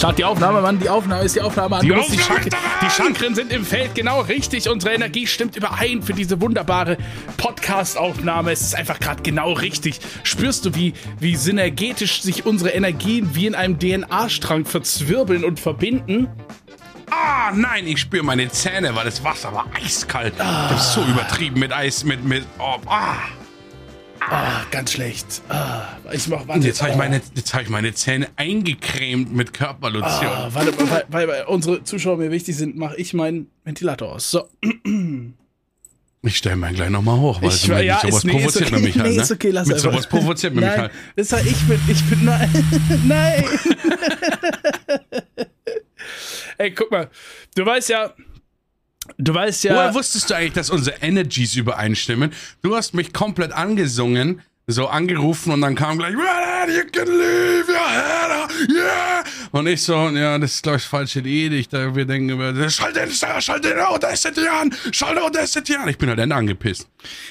Start die Aufnahme, Mann. Die Aufnahme ist die Aufnahme. Mann. Die Aufnahme die, ist Chak die Chakren sind im Feld genau richtig. Unsere Energie stimmt überein für diese wunderbare Podcast-Aufnahme. Es ist einfach gerade genau richtig. Spürst du, wie, wie synergetisch sich unsere Energien wie in einem DNA-Strang verzwirbeln und verbinden? Ah, nein, ich spüre meine Zähne, weil das Wasser war eiskalt. Das ist so übertrieben mit Eis, mit, mit, oh, ah. Ah, ganz schlecht. Ah, ich mach, warte. Jetzt habe ich, meine, jetzt hab ich meine Zähne eingecremt mit Körperlotion. Ah, warte, weil, weil, weil unsere Zuschauer mir wichtig sind, mache ich meinen Ventilator aus. So. Ich stelle meinen gleich nochmal hoch, weil Ich- ich, ja, sowas ist- nee, provoziert ist man okay. mich halt. Nee, Ne? ist okay, lass Mit einfach. sowas provoziert man mich halt. das war ich bin, ich bin, nein, nein. Ey, guck mal, du weißt ja, du weißt ja, Woher wusstest du eigentlich, dass unsere Energies übereinstimmen? Du hast mich komplett angesungen, so angerufen und dann kam gleich, "Well, you can leave your head up, yeah. Und ich so, ja, das ist, glaube ich, falsche Idee. Da, wir denken über, schalt den, schalt den Audacity an, schalt den Audacity an. Ich bin halt dann angepisst.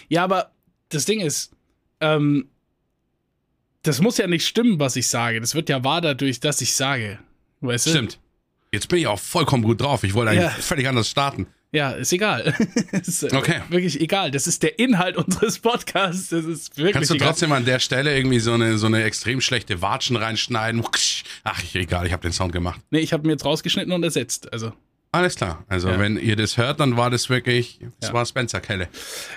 ja, aber das Ding ist, ähm, das muss ja nicht stimmen, was ich sage. Das wird ja wahr dadurch, dass ich sage. Weißt du? Stimmt. Jetzt bin ich auch vollkommen gut drauf. Ich wollte eigentlich Ja. völlig anders starten. Ja, ist egal. ist äh, Okay. Wirklich egal. Das ist der Inhalt unseres Podcasts. Das ist wirklich Kannst du egal. trotzdem an der Stelle irgendwie so eine, so eine extrem schlechte Watschen reinschneiden? Ach, egal, ich habe den Sound gemacht. Nee, ich habe mir jetzt rausgeschnitten und ersetzt. Also. Alles klar. Also, Ja. wenn ihr das hört, dann war das wirklich, das Ja. war Spencer Kelle.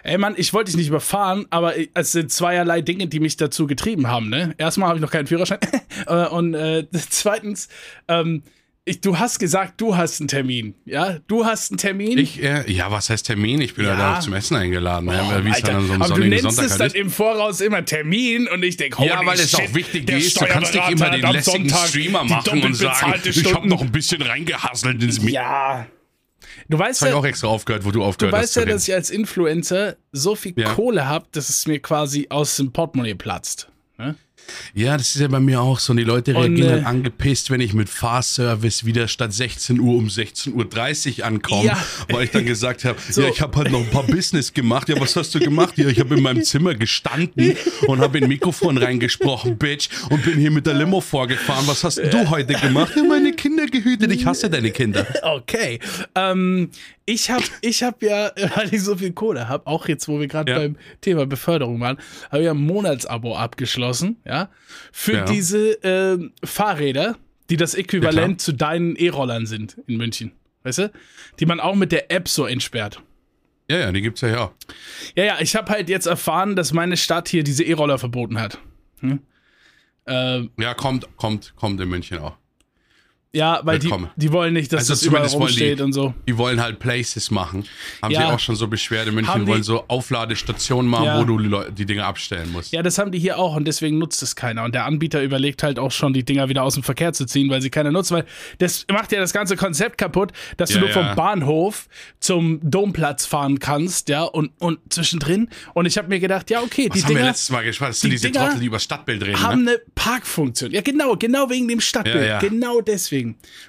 Ey Mann, ich wollte dich nicht überfahren, aber es sind zweierlei Dinge, die mich dazu getrieben haben. Ne? Erstmal habe ich noch keinen Führerschein. Äh, und äh, zweitens, ähm, ich, du hast gesagt, du hast einen Termin. Ja, du hast einen Termin. Ich, äh, ja, was heißt Termin? Ich bin ja, Ja. da zum Essen eingeladen. Oh, ja, wie es dann an so einem aber du nennst Sonntag es halt dann ist. im Voraus immer Termin und ich denke, Ja, weil es auch wichtig ist. Du kannst nicht immer den lässigen Streamer machen und sagen, ich habe noch ein bisschen reingehasselt ins Mikro. Ja. Du weißt Das habe ich ja, auch extra aufgehört, wo du du aufgehört hast weißt zu ja, dass ich als Influencer so viel Ja. Kohle habe, dass es mir quasi aus dem Portemonnaie platzt. Ne? Ja, das ist ja bei mir auch so. Und die Leute reagieren äh, halt angepisst, wenn ich mit Fahrservice wieder statt 16 Uhr um 16.30 Uhr ankomme, Ja. weil ich dann gesagt habe, So. ja, ich habe halt noch ein paar Business gemacht. Ja, was hast du gemacht? Ja, ich habe in meinem Zimmer gestanden und habe in Mikrofon reingesprochen, Bitch, und bin hier mit der Limo vorgefahren. Was hast du heute gemacht? Ja, meine Kinder gehütet. Ich hasse deine Kinder. Okay. Ähm, ich habe ich hab ja, weil ich so viel Kohle habe, auch jetzt, wo wir gerade Ja. beim Thema Beförderung waren, habe ich ja ein Monatsabo abgeschlossen, ja, für Ja. diese ähm, Fahrräder, die das Äquivalent Ja, zu deinen E-Rollern sind in München. Weißt du? Die man auch mit der App so entsperrt. Ja, ja, die gibt's ja ja auch. Ja, ja, ich habe halt jetzt erfahren, dass meine Stadt hier diese E-Roller verboten hat. Hm? Ähm, Ja, kommt, kommt, kommt in München auch. Ja, weil die, Willkommen. die wollen nicht, dass Also das überall wollen die- rumsteht und so. Die wollen halt Places machen. Haben Ja. sie auch schon so beschwert. In München die- wollen so Aufladestationen machen, Ja. wo du die, Leu- die Dinge abstellen musst. Ja, das haben die hier auch und deswegen nutzt es keiner. Und der Anbieter überlegt halt auch schon, die Dinger wieder aus dem Verkehr zu ziehen, weil sie keiner nutzt, weil das macht ja das ganze Konzept kaputt, dass du Ja, nur vom. Bahnhof zum Domplatz fahren kannst, ja, und, und zwischendrin. Und ich habe mir gedacht, ja, okay, Was die haben wir Dinger letztes Mal gesprochen? Das sind die diese Dinger Trottel, die über Stadtbild reden. haben Ne? eine Parkfunktion. Ja, genau, genau wegen dem Stadtbild. Genau deswegen.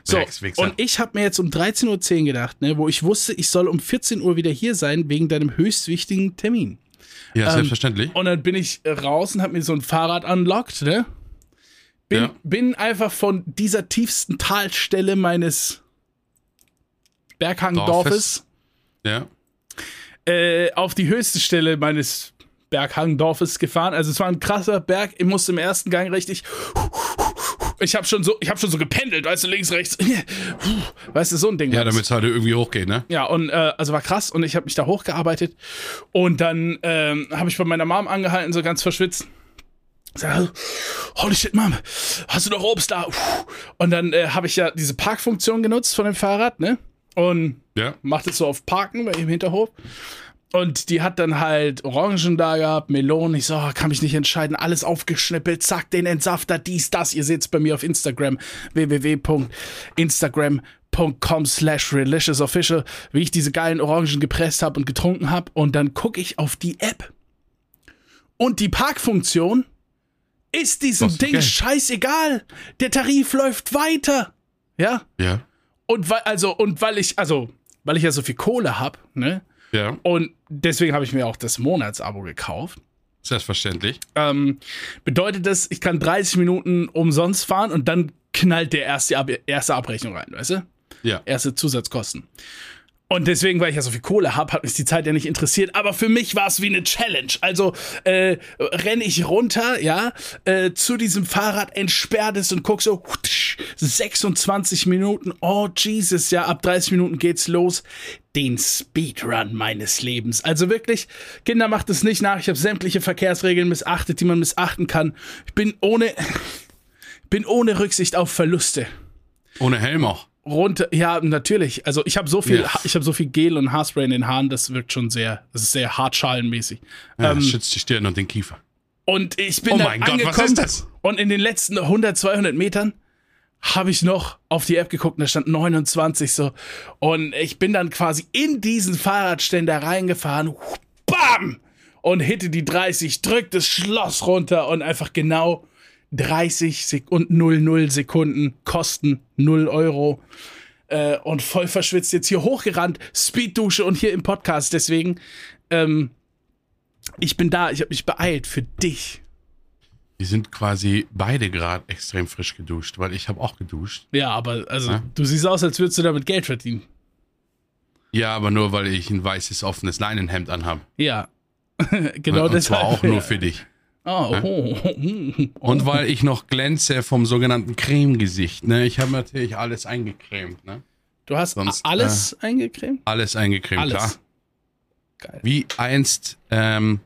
So, Dreckswichser. und ich habe mir jetzt um 13.10 Uhr gedacht, ne, wo ich wusste, ich soll um 14 Uhr wieder hier sein, wegen deinem höchst wichtigen Termin. Ja, selbstverständlich. Und dann bin ich raus und habe mir so ein Fahrrad unlocked, ne? Bin, Ja. bin einfach von dieser tiefsten Talstelle meines Berghangdorfes ja. äh, auf die höchste Stelle meines Berghangdorfes gefahren. Also es war ein krasser Berg. Ich musste im ersten Gang richtig. Ich habe schon so, ich habe schon so gependelt, weißt du, links, rechts. Weißt du, so ein Ding. Ja, damit es halt irgendwie hochgeht, ne? Ja, und äh, also war krass und ich habe mich da hochgearbeitet und dann ähm, habe ich bei meiner Mom angehalten, so ganz verschwitzt. Sag, holy shit, Mom, hast du noch Obst da? Und dann äh, habe ich ja diese Parkfunktion genutzt von dem Fahrrad, ne? Und Ja. macht es so auf Parken bei im Hinterhof. Und die hat dann halt Orangen da gehabt, Melonen. Ich so, oh, kann mich nicht entscheiden. Alles aufgeschnippelt, zack, den Entsafter, dies, das. Ihr seht's bei mir auf Instagram, www.instagram.com slash reliciousofficial, wie ich diese geilen Orangen gepresst habe und getrunken habe. Und dann gucke ich auf die App. Und die Parkfunktion ist diesem Was, Ding geil. scheißegal. Der Tarif läuft weiter. Ja? Ja. Und weil, also, und weil ich, also, weil ich ja so viel Kohle habe, ne? Ja. Und deswegen habe ich mir auch das Monatsabo gekauft. Selbstverständlich. Ähm, bedeutet das, ich kann 30 Minuten umsonst fahren und dann knallt der erste, Ab erste Abrechnung rein, weißt du? Ja. Erste Zusatzkosten. Und deswegen, weil ich ja so viel Kohle habe, hat mich die Zeit ja nicht interessiert. Aber für mich war es wie eine Challenge. Also äh, renne ich runter, ja, äh, zu diesem Fahrrad, entsperrt es und guck so, 26 Minuten. Oh Jesus, ja, ab 30 Minuten geht's los. Den Speedrun meines Lebens. Also wirklich, Kinder macht es nicht nach. Ich habe sämtliche Verkehrsregeln missachtet, die man missachten kann. Ich bin ohne, bin ohne Rücksicht auf Verluste Ohne Helm auch. runter. Ja, natürlich. Also ich habe so viel, Ja. ich habe so viel Gel und Haarspray in den Haaren, das wirkt schon sehr, das ist sehr hartschalenmäßig. Ja, Ähm, das schützt die Stirn und den Kiefer. und ich bin Oh dann mein Gott, angekommen was ist das? und in den letzten 100, 200 Metern habe ich noch auf die App geguckt und da stand 29 so. Und ich bin dann quasi in diesen Fahrradständer reingefahren. Bam! Und hitte die 30, drück das Schloss runter und einfach genau 30 Sek und 00 Sekunden Kosten 0 Euro. Äh, und voll verschwitzt jetzt hier hochgerannt, Speeddusche und hier im Podcast. Deswegen, ähm, ich bin da, ich habe mich beeilt für dich. Die sind quasi beide gerade extrem frisch geduscht, weil ich habe auch geduscht. Ja, aber also, Ja. du siehst aus, als würdest du damit Geld verdienen. Ja, aber nur weil ich ein weißes offenes Leinenhemd anhabe. Ja. genau und das zwar auch nur für dich. Oh, oh, oh. Und weil ich noch glänze vom sogenannten Cremegesicht. Ne? Ich habe natürlich alles eingecremt. Ne? Du hast Sonst, alles eingecremt? Alles eingecremt, Alles. klar. Geil. Wie einst ähm,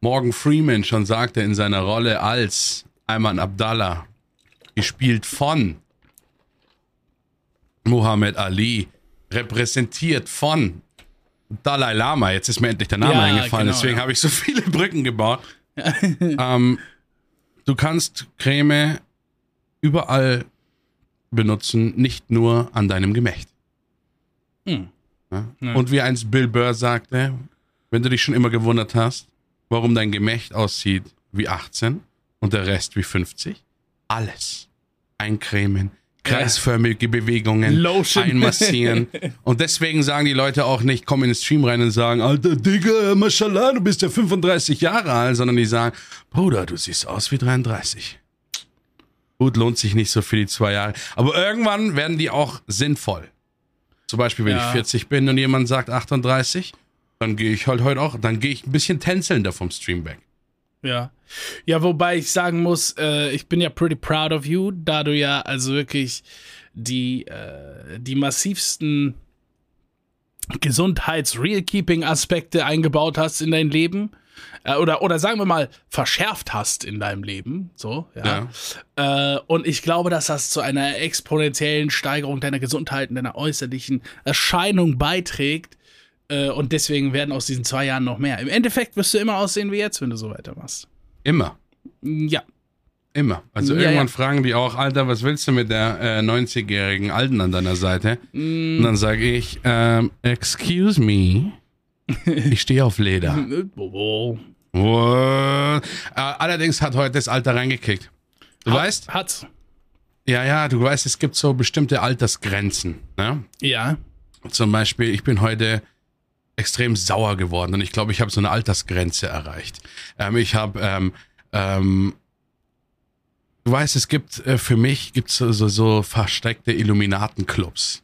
Morgan Freeman schon sagte in seiner Rolle als Ayman Abdallah, gespielt von Muhammad Ali, repräsentiert von Dalai Lama. Jetzt ist mir endlich der Name Ja, eingefallen, genau, deswegen ja. habe ich so viele Brücken gebaut. ähm, du kannst Creme überall benutzen, nicht nur an deinem Gemächt. Hm. Ja? Und wie einst Bill Burr sagte, wenn du dich schon immer gewundert hast, warum dein Gemächt aussieht wie 18 und der Rest wie 50, alles eincremen, kreisförmige Bewegungen, Lotion. einmassieren. Und deswegen sagen die Leute auch nicht, komm in den Stream rein und sagen, alter Digga, mashallah, du bist ja 35 Jahre alt, sondern die sagen, Bruder, du siehst aus wie 33. Gut, lohnt sich nicht so für die zwei Jahre. Aber irgendwann werden die auch sinnvoll. Zum Beispiel, wenn Ja. ich 40 bin und jemand sagt 38, dann gehe ich halt heute auch, dann gehe ich ein bisschen tänzelnder vom Stream weg. Ja. Ja, wobei ich sagen muss, äh, ich bin ja pretty proud of you, da du ja also wirklich die, äh, die massivsten Gesundheits-Real-Keeping-Aspekte eingebaut hast in dein Leben. Äh, oder, oder sagen wir mal, verschärft hast in deinem Leben. So, ja. Äh, und ich glaube, dass das zu einer exponentiellen Steigerung deiner Gesundheit und deiner äußerlichen Erscheinung beiträgt. Äh, und deswegen werden aus diesen zwei Jahren noch mehr. Im Endeffekt wirst du immer aussehen wie jetzt, wenn du so weitermachst. Immer. Ja. Immer. Also Ja, irgendwann ja. fragen die auch, Alter, was willst du mit der äh, 90-jährigen Alten an deiner Seite? Mm. Und dann sage ich, ähm, excuse me, ich stehe auf Leder. Äh, allerdings hat heute das Alter reingekickt. Du weißt? Hat's. Ja, ja, du weißt, es gibt so bestimmte Altersgrenzen. Ne? Ja. Zum Beispiel, ich bin heute extrem sauer geworden und ich glaube, ich habe so eine Altersgrenze erreicht. Ähm, ich habe, ähm, ähm, du weißt, es gibt äh, für mich gibt's so, so, so versteckte Illuminatenclubs.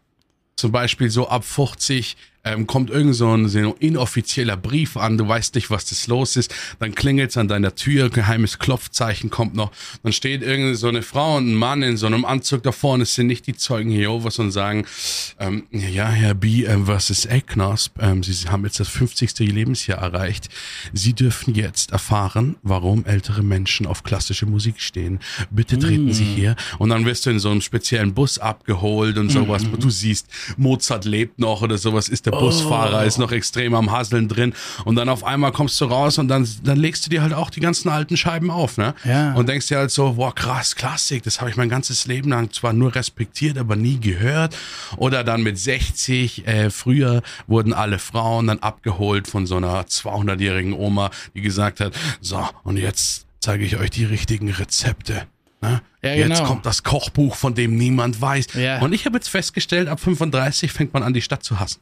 Zum Beispiel so ab 50 ähm, kommt irgend so ein, so ein inoffizieller Brief an, du weißt nicht, was das los ist, dann klingelt's an deiner Tür, geheimes Klopfzeichen kommt noch, dann steht irgend so eine Frau und ein Mann in so einem Anzug davor und es sind nicht die Zeugen Jehovas und sagen, ähm, ja, Herr B. Ähm, was ist Ecknosp? Ähm, Sie haben jetzt das 50. Lebensjahr erreicht. Sie dürfen jetzt erfahren, warum ältere Menschen auf klassische Musik stehen. Bitte treten Sie hier. Und dann wirst du in so einem speziellen Bus abgeholt und sowas, wo du siehst, Mozart lebt noch oder sowas, ist der Busfahrer, ist noch extrem am Hasseln drin. Und dann auf einmal kommst du raus und dann, dann legst du dir halt auch die ganzen alten Scheiben auf, ne? Ja. Und denkst dir halt so, boah, krass, Klassik, das habe ich mein ganzes Leben lang zwar nur respektiert, aber nie gehört. Oder dann mit 60, äh, früher wurden alle Frauen dann abgeholt von so einer 200-jährigen Oma, die gesagt hat, so, und jetzt zeige ich euch die richtigen Rezepte. Ne? Ja, Jetzt genau. kommt das Kochbuch, von dem niemand weiß. Ja. Und ich habe jetzt festgestellt, ab 35 fängt man an, die Stadt zu hassen.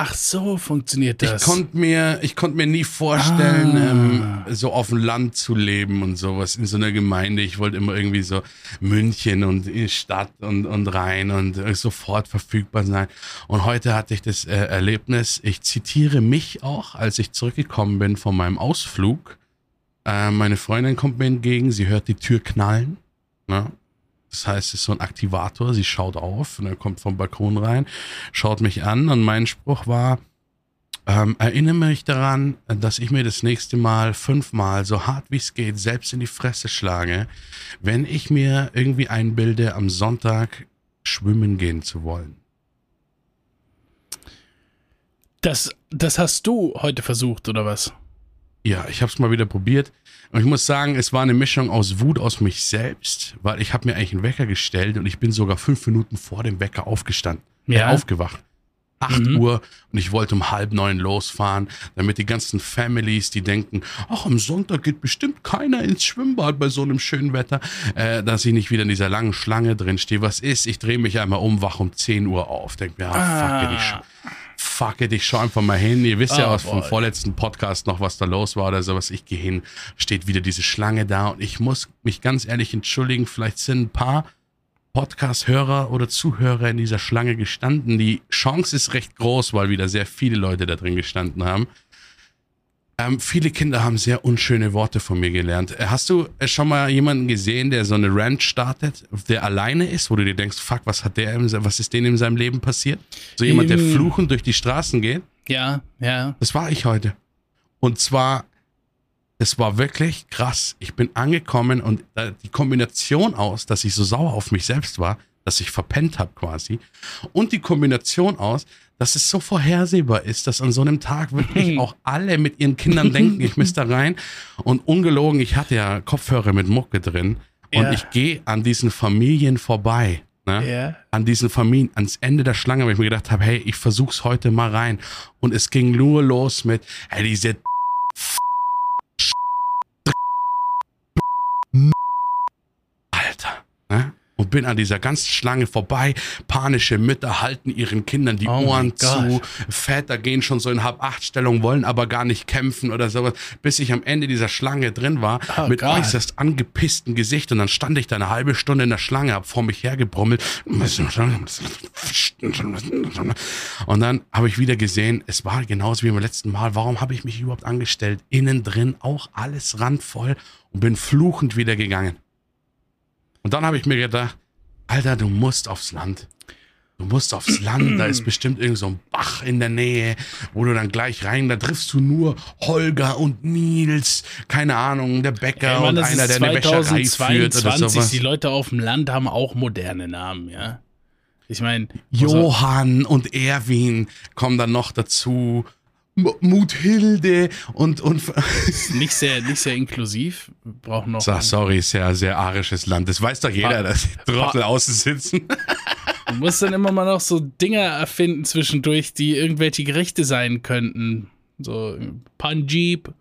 Ach so, funktioniert das. Ich konnte mir, ich konnte mir nie vorstellen, Ah. ähm, so auf dem Land zu leben und sowas in so einer Gemeinde. Ich wollte immer irgendwie so München und in die Stadt und, und rein und äh, sofort verfügbar sein. Und heute hatte ich das äh, Erlebnis, ich zitiere mich auch, als ich zurückgekommen bin von meinem Ausflug. Äh, meine Freundin kommt mir entgegen, sie hört die Tür knallen. Ne? Das heißt, es ist so ein Aktivator. Sie schaut auf und er kommt vom Balkon rein, schaut mich an und mein Spruch war, ähm, erinnere mich daran, dass ich mir das nächste Mal fünfmal so hart wie es geht selbst in die Fresse schlage, wenn ich mir irgendwie einbilde, am Sonntag schwimmen gehen zu wollen. Das, das hast du heute versucht, oder was? Ja, ich habe es mal wieder probiert. Und ich muss sagen, es war eine Mischung aus Wut aus mich selbst, weil ich habe mir eigentlich einen Wecker gestellt und ich bin sogar fünf Minuten vor dem Wecker aufgestanden, Ja. äh, aufgewacht. 8 Mhm. Uhr und ich wollte um halb neun losfahren, damit die ganzen Families, die denken, ach, am Sonntag geht bestimmt keiner ins Schwimmbad bei so einem schönen Wetter, äh, dass ich nicht wieder in dieser langen Schlange drin stehe. Was ist? Ich drehe mich einmal um, wach um 10 Uhr auf. Denk mir, ah, fuck it, ich, Ah. Fuck it, ich schau einfach mal hin. Ihr wisst ja Oh, aus vom boy. vorletzten Podcast noch, was da los war oder sowas. Ich gehe hin, steht wieder diese Schlange da und ich muss mich ganz ehrlich entschuldigen, vielleicht sind ein paar Podcast-Hörer oder Zuhörer in dieser Schlange gestanden. Die Chance ist recht groß, weil wieder sehr viele Leute da drin gestanden haben. Ähm, viele Kinder haben sehr unschöne Worte von mir gelernt. Äh, Hast du äh, schon mal jemanden gesehen, der so eine Rant startet, der alleine ist, wo du dir denkst, fuck, was hat der, was ist denen in seinem Leben passiert? So jemand, der Ähm. fluchend durch die Straßen geht? Ja, ja. Das war ich heute. Und zwar, es war wirklich krass. Ich bin angekommen und äh, die Kombination aus, dass ich so sauer auf mich selbst war, dass ich verpennt habe quasi, und die Kombination aus, dass es so vorhersehbar ist, dass an so einem Tag wirklich auch alle mit ihren Kindern denken, ich müsste da rein. Und ungelogen, ich hatte ja Kopfhörer mit Mucke drin und Ja. ich gehe an diesen Familien vorbei. Ne? Ja. an diesen Familien, ans Ende der Schlange, weil ich mir gedacht habe, hey, ich versuch's heute mal rein. Und es ging nur los mit, hey, diese Alter, ne? Und bin an dieser ganzen Schlange vorbei. Panische Mütter halten ihren Kindern die Oh Ohren zu. Väter gehen schon so in Hab-Acht-Stellung, wollen aber gar nicht kämpfen oder sowas, bis ich am Ende dieser Schlange drin war, Oh mit äußerst angepissten Gesicht. Und dann stand ich da eine halbe Stunde in der Schlange, hab vor mich hergebrummelt. Und dann habe ich wieder gesehen, es war genauso wie beim letzten Mal. Warum habe ich mich überhaupt angestellt? Innen drin auch alles randvoll und bin fluchend wieder gegangen. Und dann habe ich mir gedacht, Alter, du musst aufs Land. Du musst aufs Land, da ist bestimmt irgend so ein Bach in der Nähe, wo du dann gleich rein, da triffst du nur Holger und Nils, keine Ahnung, der Bäcker Ey, Mann, und einer, der eine Wäscherei führt oder 2022. sowas. Die Leute auf dem Land haben auch moderne Namen, ja. Ich meine, Johann und Erwin kommen dann noch dazu. Muthilde und, und nicht sehr, nicht sehr inklusiv. Brauchen noch. Sag, sorry, sehr, sehr arisches Land. Das weiß doch jeder, dass die Trottel außen sitzen. Du musst dann immer mal noch so Dinger erfinden zwischendurch, die irgendwelche Gerichte sein könnten. So Panjib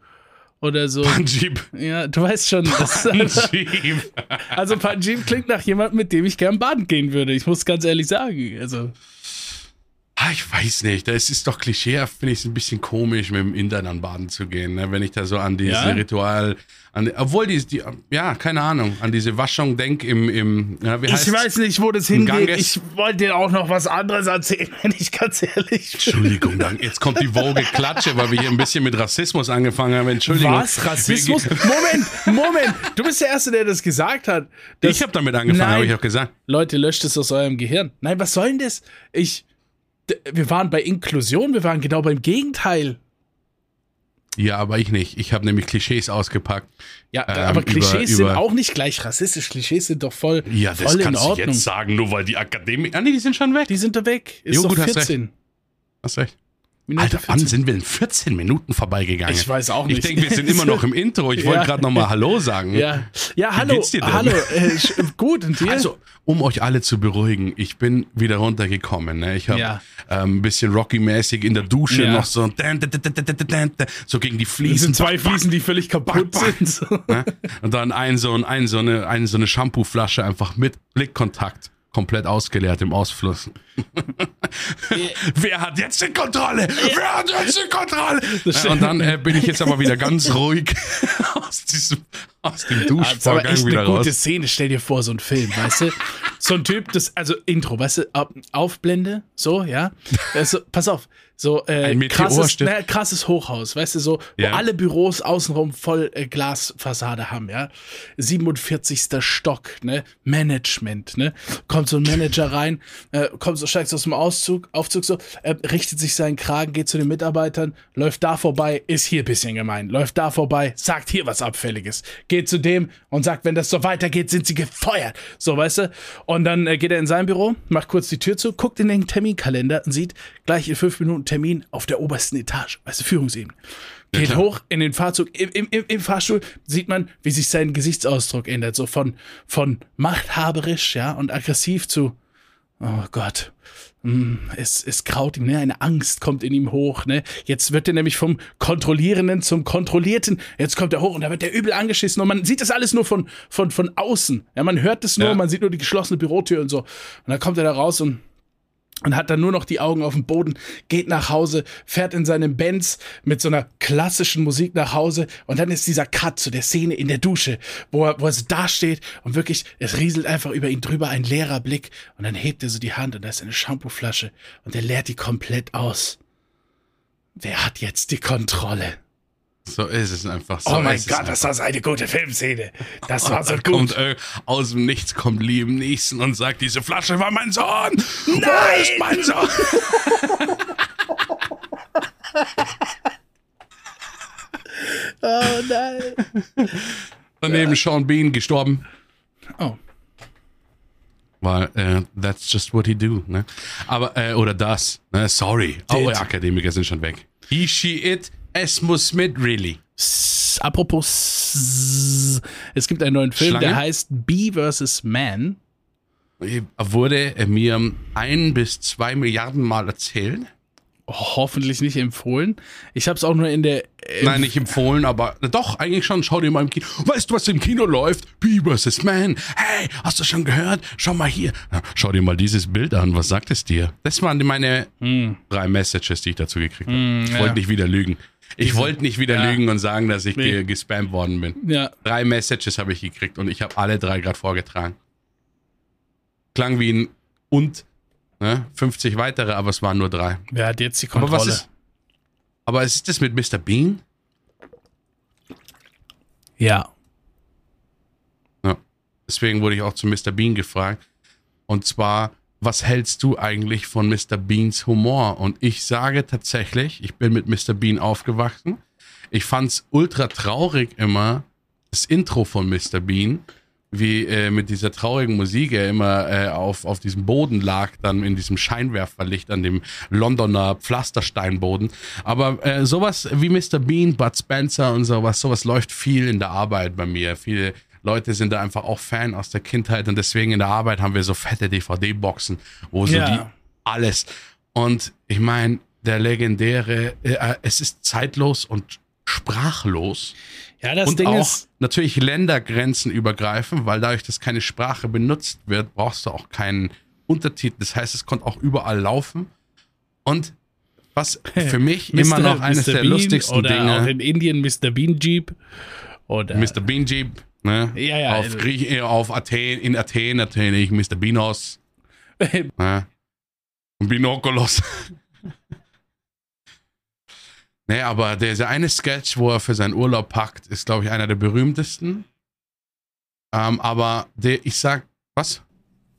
oder so. Panjib. Ja, du weißt schon. Panjib. also Panjib klingt nach jemandem, mit dem ich gern baden gehen würde. Ich muss ganz ehrlich sagen. Also Ah, ich weiß nicht, das ist doch Klischee, finde ich es ein bisschen komisch, mit dem Indern an Baden zu gehen, ne? wenn ich da so an dieses Ja? Ritual, an, obwohl die, die, ja, keine Ahnung, an diese Waschung denk im, im ja, wie heißt ich weiß nicht, wo das hingeht. Ich wollte dir auch noch was anderes erzählen, wenn ich ganz ehrlich bin. Entschuldigung, dann, jetzt kommt die Vogue Klatsche, weil wir hier ein bisschen mit Rassismus angefangen haben. Entschuldigung. Was? Rassismus? Moment, Moment. Du bist der Erste, der das gesagt hat. Das- Ich habe damit angefangen, habe ich auch gesagt. Leute, löscht es aus eurem Gehirn. Nein, was soll denn das? Ich. Wir waren bei Inklusion, wir waren genau beim Gegenteil. Ja, aber ich nicht. Ich habe nämlich Klischees ausgepackt. Ja, Ähm, aber Klischees über- sind über- auch nicht gleich rassistisch. Klischees sind doch voll, Ja, das voll in kannst du Ordnung. jetzt sagen, nur weil die Akademie. Ah, nee, die sind schon weg. Die sind da weg. Ist Jo, doch gut, hast 14. Hast recht. Minute Alter, wann 14. sind wir in 14 Minuten vorbeigegangen? Ich weiß auch nicht. Ich denke, wir sind immer noch im Intro. Ich wollte Ja. gerade nochmal Hallo sagen. Ja, ja hallo, geht's dir denn? hallo. Äh, gut, und dir? Also, um euch alle zu beruhigen, ich bin wieder runtergekommen. Ne? Ich habe Ja. ähm, ein bisschen Rocky-mäßig in der Dusche Ja. noch so, dan, dan, dan, so gegen die das Fliesen. sind zwei Fliesen, die völlig kaputt sind. So. Ne? Und dann ein so, ein, so eine, ein, so eine Shampoo-Flasche einfach mit Blickkontakt komplett ausgeleert im Ausfluss. Wer hat jetzt die Kontrolle? Wer hat jetzt die Kontrolle? Und dann äh, bin ich jetzt aber wieder ganz ruhig aus, diesem, aus dem Das ist aber Duschvorgang echt wieder eine gute raus. Szene. Stell dir vor, so ein Film, weißt du? So ein Typ, das, also Intro, weißt du, Auf- Aufblende, so, ja. Also, pass auf, so äh, krasses, na, krasses Hochhaus, weißt du, so, wo Ja. alle Büros außenrum voll äh, Glasfassade haben, ja. 47. Stock, ne? Management, ne? Kommt so ein Manager rein, äh, kommt so, steigt aus dem Auszug, Aufzug so, äh, richtet sich seinen Kragen, geht zu den Mitarbeitern, läuft da vorbei, ist hier ein bisschen gemein, läuft da vorbei, sagt hier was Abfälliges, geht zu dem und sagt, wenn das so weitergeht, sind sie gefeuert. So, weißt du? Und dann äh, geht er in sein Büro, macht kurz die Tür zu, guckt in den Terminkalender und sieht gleich in fünf Minuten Termin auf der obersten Etage, du, Führungsebene. Geht klar. hoch in den Fahrzug, im, im, im- im Fahrstuhl sieht man, wie sich sein Gesichtsausdruck ändert, so von, von machthaberisch, ja, und aggressiv zu, oh Gott, hm, es, es kraut ihm, ne? Eine Angst kommt in ihm hoch, ne? Jetzt wird er nämlich vom Kontrollierenden zum Kontrollierten. Jetzt kommt er hoch und da wird er übel angeschissen und man sieht das alles nur von, von, von außen. Ja, man hört es nur, Ja. man sieht nur die geschlossene Bürotür und so. Und dann kommt er da raus und und hat dann nur noch die Augen auf dem Boden, geht nach Hause, fährt in seinem Benz mit so einer klassischen Musik nach Hause und dann ist dieser Cut zu der Szene in der Dusche, wo er, wo er so dasteht und wirklich, es rieselt einfach über ihn drüber ein leerer Blick und dann hebt er so die Hand und da ist eine Shampooflasche und er leert die komplett aus. Wer hat jetzt die Kontrolle? So ist es einfach. So oh mein Gott, das war so eine gute Filmszene. Das war so kommt gut. äh, aus dem Nichts kommt Liam Neeson und sagt, diese Flasche war mein Sohn. Nein, ist mein Sohn. Oh nein. Daneben Sean Bean gestorben. Oh. Weil äh, that's just what he do. Ne? Aber äh, oder das. Ne? Sorry. Oh, Did. ja, Akademiker sind schon weg. He, she, it. Es muss mit really. Apropos, S- es gibt einen neuen Film, Schlange? der heißt Bee vs. Man. Wurde äh, mir ein bis zwei Milliarden Mal erzählt. Hoffentlich nicht empfohlen. Ich habe es auch nur in der. äh, Nein, nicht empfohlen, aber doch, eigentlich schon. Schau dir mal im Kino. Weißt du, was im Kino läuft? Bee vs. Man. Hey, hast du schon gehört? Schau mal hier. Schau dir mal dieses Bild an. Was sagt es dir? Das waren meine drei Messages, die ich dazu gekriegt habe. ich ja. wollte nicht wieder lügen. Ich wollte nicht wieder Ja. lügen und sagen, dass ich Nee. ge gespammt worden bin. Ja, Drei Messages habe ich gekriegt und ich habe alle drei gerade vorgetragen. Klang wie ein und ne? 50 weitere, aber es waren nur drei. wer hat jetzt die Aber Kontrolle? was ist? Aber ist das mit Mr. Bean? Ja. Ja. Deswegen wurde ich auch zu Mr. Bean gefragt. Und zwar, was hältst du eigentlich von Mr. Beans Humor? Und ich sage tatsächlich, ich bin mit Mr. Bean aufgewachsen. Ich fand's ultra traurig immer, das Intro von Mr. Bean, wie äh, mit dieser traurigen Musik er immer äh, auf, auf diesem Boden lag, dann in diesem Scheinwerferlicht an dem Londoner Pflastersteinboden. Aber äh, sowas wie Mr. Bean, Bud Spencer und sowas, sowas läuft viel in der Arbeit bei mir. Viele Leute sind da einfach auch Fan aus der Kindheit und deswegen in der Arbeit haben wir so fette DVD-Boxen, wo so Ja. die alles. Und ich meine, der legendäre, äh, es ist zeitlos und sprachlos Ja, das und Ding auch ist. natürlich Ländergrenzen übergreifen, weil dadurch, dass keine Sprache benutzt wird, brauchst du auch keinen Untertitel. Das heißt, es konnte auch überall laufen. Und was für mich immer noch eines der Bean lustigsten oder auch Dinge, in Indien Mr. Bean Jeep. Oder. Mr. Bean Jeep, ne? Ja, ja, auf, also- Griech, äh, auf Athen, in Athen erkenne ich Mr. Binos. ne? Und Binoculos. nee, aber dieser eine Sketch, wo er für seinen Urlaub packt, ist, glaube ich, einer der berühmtesten. Ähm, aber der, ich sag, was?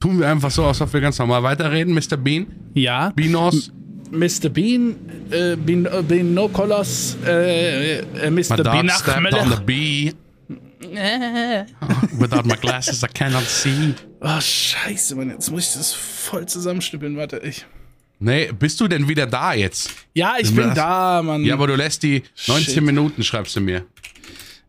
Tun wir einfach so, als ob wir ganz normal weiterreden, Mr. Bean? ja. Binos? Mr. Bean, äh, Bin, äh, Binoculos, äh, äh, My Mr. dog stepped on the Binachmelech. bee. Without my glasses, I cannot see. Oh, scheiße, Mann, jetzt muss ich das voll zusammenschnippeln. Warte, ich. Nee, bist du denn wieder da jetzt? Ja, ich bin da, Mann. Ja, aber du lässt die 19 Shit. Minuten, schreibst du mir.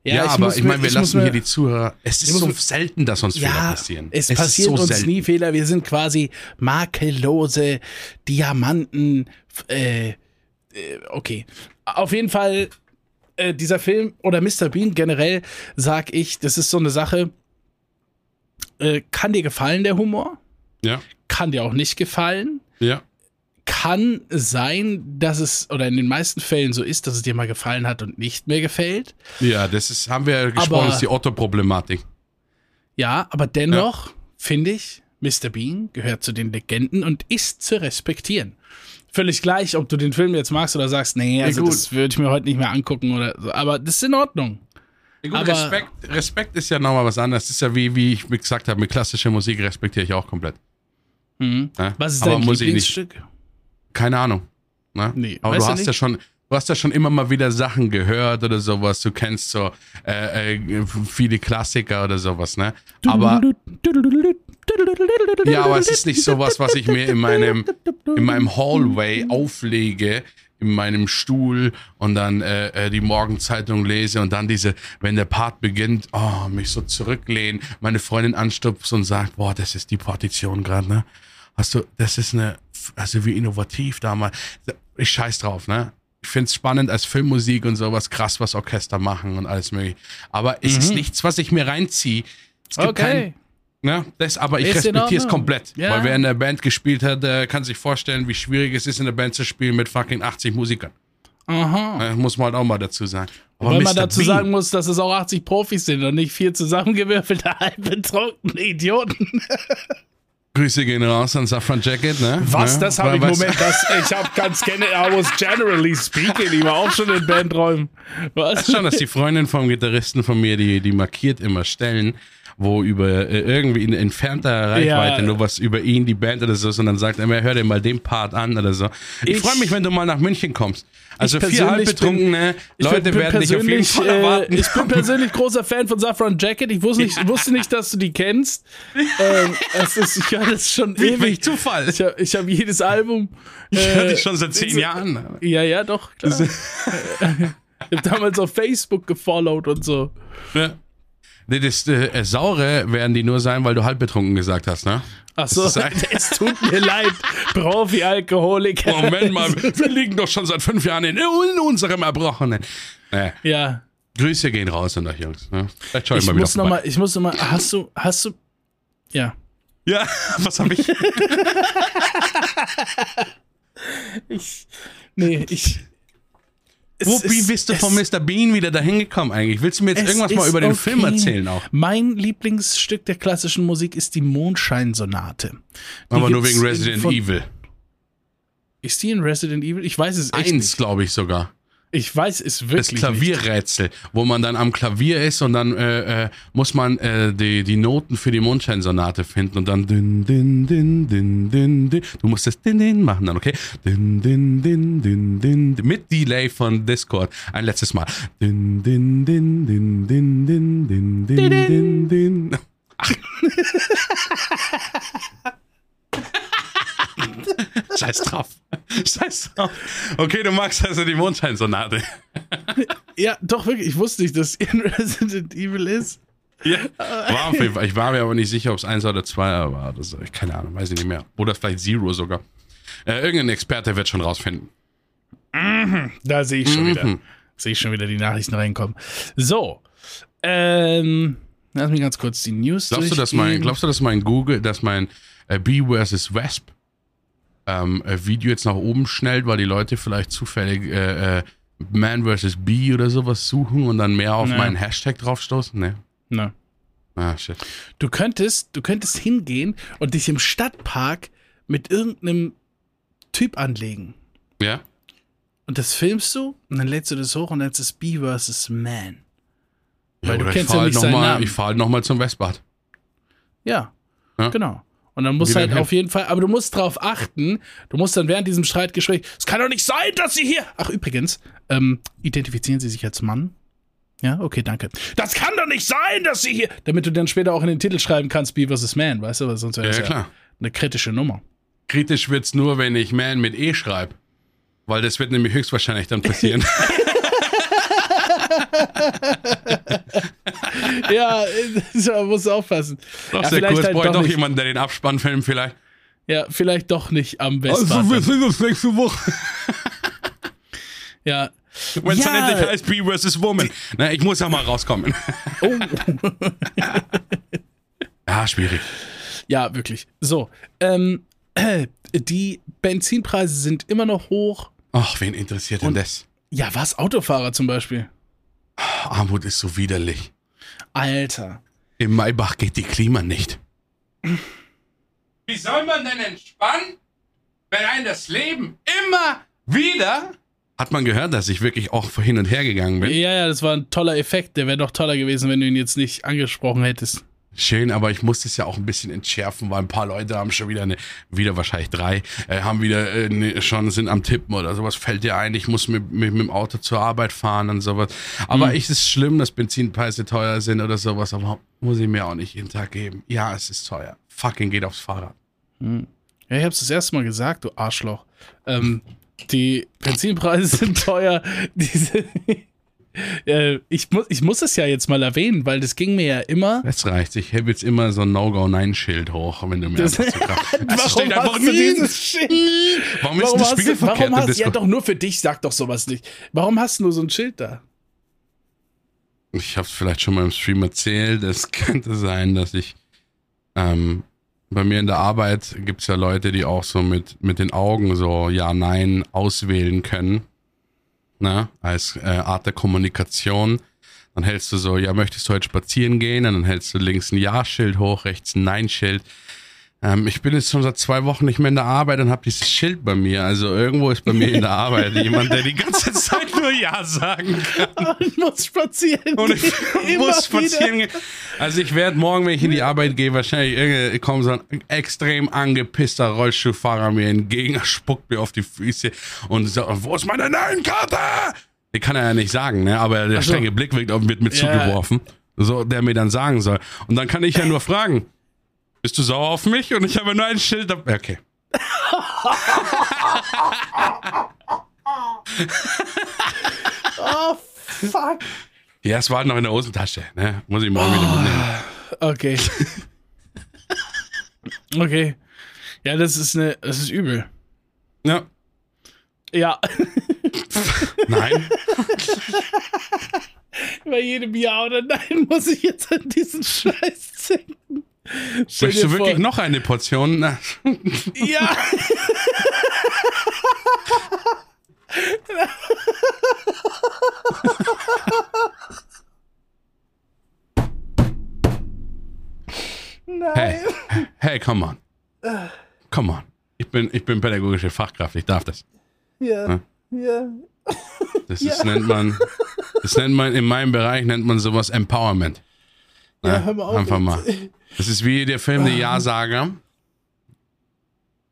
Ja, aber muss ich mir- meine, wir ich lassen mir- hier die Zuhörer. Es ist so mir- selten, dass uns Fehler Ja, passieren. es, ist passiert so uns selten. nie Fehler. Wir sind quasi makellose Diamanten. Äh, äh, okay. Auf jeden Fall, äh, dieser Film oder Mr. Bean generell, sag ich, das ist so eine Sache. Äh, kann dir gefallen, der Humor? Ja. Kann dir auch nicht gefallen. Ja. Kann sein, dass es, oder in den meisten Fällen so ist, dass es dir mal gefallen hat und nicht mehr gefällt. Ja, das ist, haben wir ja gesprochen, Aber- das ist die Otto-Problematik. Ja, aber dennoch finde ich, Mr. Bean gehört zu den Legenden und ist zu respektieren. Völlig gleich, ob du den Film jetzt magst oder sagst, nee, also gut. das würde ich mir heute nicht mehr angucken oder so. Aber das ist in Ordnung. Ja, gut, Aber- Respekt, Respekt ist ja nochmal was anderes. Das ist ja wie, wie ich gesagt habe, mit klassischer Musik respektiere ich auch komplett. Mhm. Ne? Was ist Aber dein nicht. Lieblingsstück? Keine Ahnung. Ne? Nee, Aber du hast nicht? ja schon, du hast ja schon immer mal wieder Sachen gehört oder sowas. Du kennst so äh, äh, viele Klassiker oder sowas, ne? Aber ja, aber es ist nicht sowas, was ich mir in meinem in meinem Hallway auflege, in meinem Stuhl und dann äh, äh, die Morgenzeitung lese und dann diese, wenn der Part beginnt, oh, mich so zurücklehnen, meine Freundin anstupst und sagt, boah, das ist die Partition gerade, ne? Hast du, das ist eine, also wie innovativ damals. Ich scheiß drauf, ne? Ich find's spannend als Filmmusik und sowas, krass, was Orchester machen und alles mögliche. Aber es ist nichts, was ich mir reinziehe. Es gibt Okay. Ne? Das, aber ich respektiere es komplett. Ja. Weil wer in der Band gespielt hat, kann sich vorstellen, wie schwierig es ist, in der Band zu spielen mit fucking 80 Musikern. Aha. Muss man halt auch mal dazu sagen. Aber Weil man Mr. dazu Bean, sagen muss, dass es auch 80 Profis sind und nicht vier zusammengewürfelte, halb betrunkene Idioten. Grüße gehen raus an Saffron Jacket, ne? Was? Ne? Das habe ich, was- Moment, das, ich habe ganz gerne, I was generally speaking, ich war auch schon in Bandräumen. Was? schon, dass die Freundin vom Gitarristen von mir, die, die markiert immer Stellen, wo über äh, irgendwie in entfernter Reichweite Ja. nur was über ihn, die Band oder so, ist und dann sagt er, hör dir mal den Part an oder so. Ich, Ich- freue mich, wenn du mal nach München kommst. Also vier halbbetrunkene Leute bin- bin werden dich auf jeden Fall äh, erwarten. Ich bin persönlich großer Fan von Saffron Jacket. Ich wusste nicht, wusste nicht dass du die kennst. Ähm, es ist, ich höre das schon Wie ewig. Zufall. Ich habe hab jedes Album. Ich höre äh, dich schon seit zehn Jahren. Ja, ja, doch, klar. ich habe damals auf Facebook gefollowt und so. Ja. Nee, das äh, Saure werden die nur sein, weil du halb betrunken gesagt hast, ne? Ach so, Das ist ein- es tut mir leid, Profi-Alkoholiker. Moment mal, wir liegen doch schon seit fünf Jahren in, in unserem Erbrochenen. Äh, Ja, Grüße gehen raus an euch, Jungs. Ne? Vielleicht schau ich, ich mal wieder muss noch vorbei. mal, ich muss noch mal, hast du, hast du, ja. Ja, was habe ich? Ich, nee, ich. Wo, bist du von Mr. Bean wieder dahin gekommen eigentlich? Willst du mir jetzt irgendwas mal über den okay. Film erzählen auch? Mein Lieblingsstück der klassischen Musik ist die Mondscheinsonate. Die Aber nur wegen Resident Evil. Ist die in Resident Evil? Ich weiß es echt Eins, glaube ich sogar. Ich weiß es Das wirklich nicht. Klavierrätsel, wo man dann am Klavier ist und dann äh, äh, muss man äh, die, die Noten für die Mondscheinsonate finden und dann din, din, din, din, din, din. Du musst das din, din machen dann, okay? Din, din, din, din, din, din. Mit Delay von Discord. Ein letztes Mal. Din, din, din, din, din, din, din, din, din, din. Ach. Scheiß drauf. Scheiß drauf. Okay, du magst also die Mondscheinsonate. Ja, doch wirklich. Ich wusste nicht, dass in Resident Evil ist. Ja, war auf jeden Fall. Ich war mir aber nicht sicher, ob es eins oder zwei war. Das, ich keine Ahnung, weiß ich nicht mehr. Oder vielleicht Zero sogar. Äh, irgendein Experte wird schon rausfinden. Da sehe ich schon Mhm. wieder. Sehe ich schon wieder die Nachrichten reinkommen. So. Ähm, lass mich ganz kurz die News Glaubst du, dass mein, glaubst du, dass mein Google, dass mein äh, Bee vs. Wasp ähm, äh, Video jetzt nach oben schnellt, weil die Leute vielleicht zufällig äh, äh, Man vs. Bee oder sowas suchen und dann mehr auf Nee. meinen Hashtag draufstoßen? Ne. Na. Ah, shit. Du könntest, du könntest hingehen und dich im Stadtpark mit irgendeinem Typ anlegen. Ja? Und das filmst du und dann lädst du das hoch und dann ist es B versus Man. ja Weil du oder kennst ich ja nicht halt seinen noch mal, Namen. Ich fahre halt nochmal zum Westbad. Ja, Ja. genau. Und dann musst halt hin? auf jeden Fall, aber du musst darauf achten, du musst dann während diesem Streitgespräch, es kann doch nicht sein, dass sie hier. Ach, übrigens, ähm, identifizieren Sie sich als Mann? Ja, okay, danke. Das kann doch nicht sein, dass sie hier. Damit du dann später auch in den Titel schreiben kannst, B versus Man, weißt du, weil sonst wäre Ja, das ja, ja, klar. eine kritische Nummer. Kritisch wird's nur, wenn ich Man mit E schreibe. Weil das wird nämlich höchstwahrscheinlich dann passieren. ja, musst du aufpassen. Doch, ja, sehr vielleicht cool. Halt doch nicht. jemanden, der den Abspann filmt vielleicht. Ja, vielleicht doch nicht am Also, Westbad. sehen uns nächste Woche. ja. Wenn es Ja. dann endlich heißt Bee vs. Woman. Na, ich muss ja mal rauskommen. Oh. Ja, schwierig. Ja, wirklich. So, ähm, äh, die Benzinpreise sind immer noch hoch. Ach, wen interessiert denn das? Ja, was? Autofahrer zum Beispiel. Armut ist so widerlich. Alter. Im Maybach geht die Klima nicht. Wie soll man denn entspannen, wenn ein das Leben immer wieder. Hat man gehört, dass ich wirklich auch hin und her gegangen bin? Ja, ja, das war ein toller Effekt. Der wäre doch toller gewesen, wenn du ihn jetzt nicht angesprochen hättest. Schön, aber ich musste es ja auch ein bisschen entschärfen, weil ein paar Leute haben schon wieder eine, wieder wahrscheinlich drei, äh, haben wieder äh, ne, schon sind am Tippen oder sowas. Fällt dir ein, ich muss mit, mit, mit dem Auto zur Arbeit fahren und sowas. Aber Mhm. ich es ist schlimm, dass Benzinpreise teuer sind oder sowas, aber muss ich mir auch nicht jeden Tag geben. Ja, es ist teuer. Fucking geht aufs Fahrrad. Ja, ich hab's das erste Mal gesagt, du Arschloch. Ähm, die Benzinpreise sind teuer. Diese, äh, ich, muss, ich muss es ja jetzt mal erwähnen, weil das ging mir ja immer. Es reicht. Ich habe jetzt immer so ein No-Go-Nein-Schild hoch, wenn du mir Das-. Es Warum steht einfach hast du nie. dieses Schild? Warum ist Warum das hast, du, spiegelverkehrt? warum hast, ja Disco? doch nur für dich, sag doch sowas nicht. Warum hast du nur so ein Schild da? Ich habe es vielleicht schon mal im Stream erzählt. Es könnte sein, dass ich ähm, bei mir in der Arbeit gibt es ja Leute, die auch so mit, mit den Augen so Ja, Nein auswählen können. Ne? Als äh, Art der Kommunikation. Dann hältst du so, ja, möchtest du heute spazieren gehen? Und dann hältst du links ein Ja-Schild hoch, rechts ein Nein-Schild. Ähm, ich bin jetzt schon seit zwei Wochen nicht mehr in der Arbeit und habe dieses Schild bei mir. Also irgendwo ist bei mir in der Arbeit jemand, der die ganze Zeit nur Ja sagen kann. Ich muss spazieren. Und ich gehen. Muss spazieren gehen. Also ich werde morgen, wenn ich in die Arbeit gehe, wahrscheinlich irgendwie kommt so ein extrem angepisster Rollstuhlfahrer mir entgegen, spuckt mir auf die Füße und sagt, wo ist meine Nein-Karte? Die kann er ja nicht sagen, ne? aber der so. strenge Blick wird, mir Ja. zugeworfen, so, der mir dann sagen soll. Und dann kann ich ja nur fragen, bist du sauer auf mich? Und ich habe nur ein Schild. Okay. Oh, fuck. Ja, es war noch in der Hosentasche, ne? Muss ich morgen wieder mitnehmen. Okay. okay. Ja, das ist eine, das ist übel. Ja. Ja, Nein. bei jedem Ja oder Nein muss ich jetzt an diesen Scheiß denken. Möchtest du wirklich vor- noch eine Portion? Na, Ja. Nein. Hey, hey, come on. Come on. Ich bin, ich bin pädagogische Fachkraft, ich darf das. Ja. Ja. Das ist, nennt man, das nennt man, in meinem Bereich nennt man sowas Empowerment. Ja, Ne? hör mal auf Einfach mal. Das ist wie der Film Der Ja-Sager.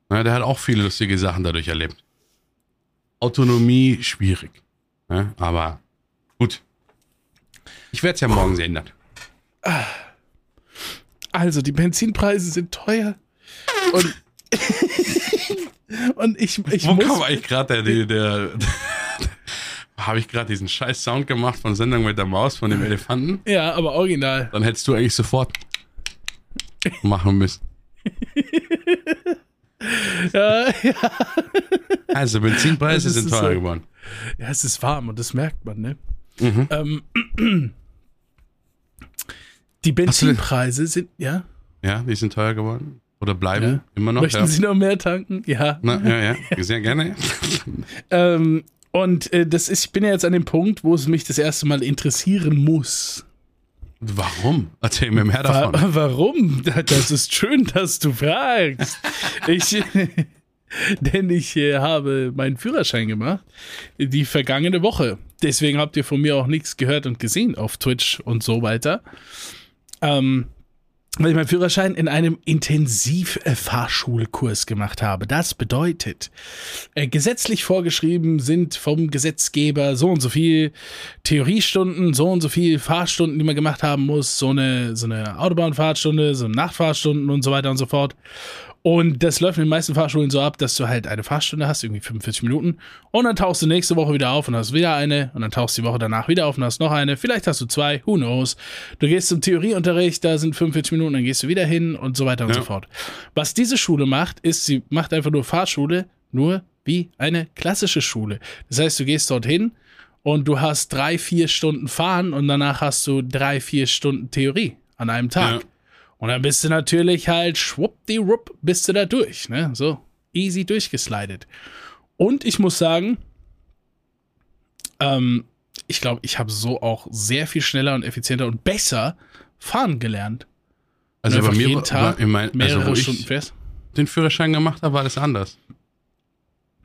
Ja, der hat auch viele lustige Sachen dadurch erlebt. Autonomie schwierig. Ne? Aber gut. Ich werde es ja morgen sehen dann. Also, die Benzinpreise sind teuer. Und, und ich, ich Wo muss. kam eigentlich gerade der, der, der habe ich gerade diesen scheiß Sound gemacht von Sendung mit der Maus von dem Elefanten? Ja, aber original. Dann hättest du eigentlich sofort machen müssen. Ja, ja. Also Benzinpreise sind ist teuer so- geworden. ja, es ist warm und das merkt man, ne? Mhm. Ähm, die Benzinpreise sind, ja. Ja, die sind teuer geworden. Oder bleiben Ja. immer noch. Möchten Ja. Sie noch mehr tanken? Ja. Na, ja, ja, sehr gerne. Ähm, und äh, das ist, ich bin ja jetzt an dem Punkt, wo es mich das erste Mal interessieren muss. Warum? Erzähl mir mehr Wa davon. warum? Das ist schön, dass du fragst. Ich, denn ich äh, habe meinen Führerschein gemacht die vergangene Woche. Deswegen habt ihr von mir auch nichts gehört und gesehen auf Twitch und so weiter. Ähm, weil ich meinen Führerschein in einem Intensivfahrschulkurs gemacht habe. Das bedeutet, äh, gesetzlich vorgeschrieben sind vom Gesetzgeber so und so viel Theoriestunden, so und so viel Fahrstunden, die man gemacht haben muss, so eine, so eine Autobahnfahrtstunde, so Nachtfahrstunden und so weiter und so fort. Und das läuft in den meisten Fahrschulen so ab, dass du halt eine Fahrstunde hast, irgendwie 45 Minuten, und dann tauchst du nächste Woche wieder auf und hast wieder eine, und dann tauchst du die Woche danach wieder auf und hast noch eine, vielleicht hast du zwei, who knows. Du gehst zum Theorieunterricht, da sind 45 Minuten, dann gehst du wieder hin und so weiter und Ja. so fort. Was diese Schule macht, ist, sie macht einfach nur Fahrschule, nur wie eine klassische Schule. Das heißt, du gehst dorthin und du hast drei, vier Stunden Fahren und danach hast du drei, vier Stunden Theorie an einem Tag. Ja. Und dann bist du natürlich halt schwuppdiwupp, bist du da durch, ne? So easy durchgeslidet. Und ich muss sagen, ähm, ich glaube, ich habe so auch sehr viel schneller und effizienter und besser fahren gelernt. Also bei mir jeden war, Tag ich mein, mehrere also Stunden fährst. den Führerschein gemacht habe, war das anders.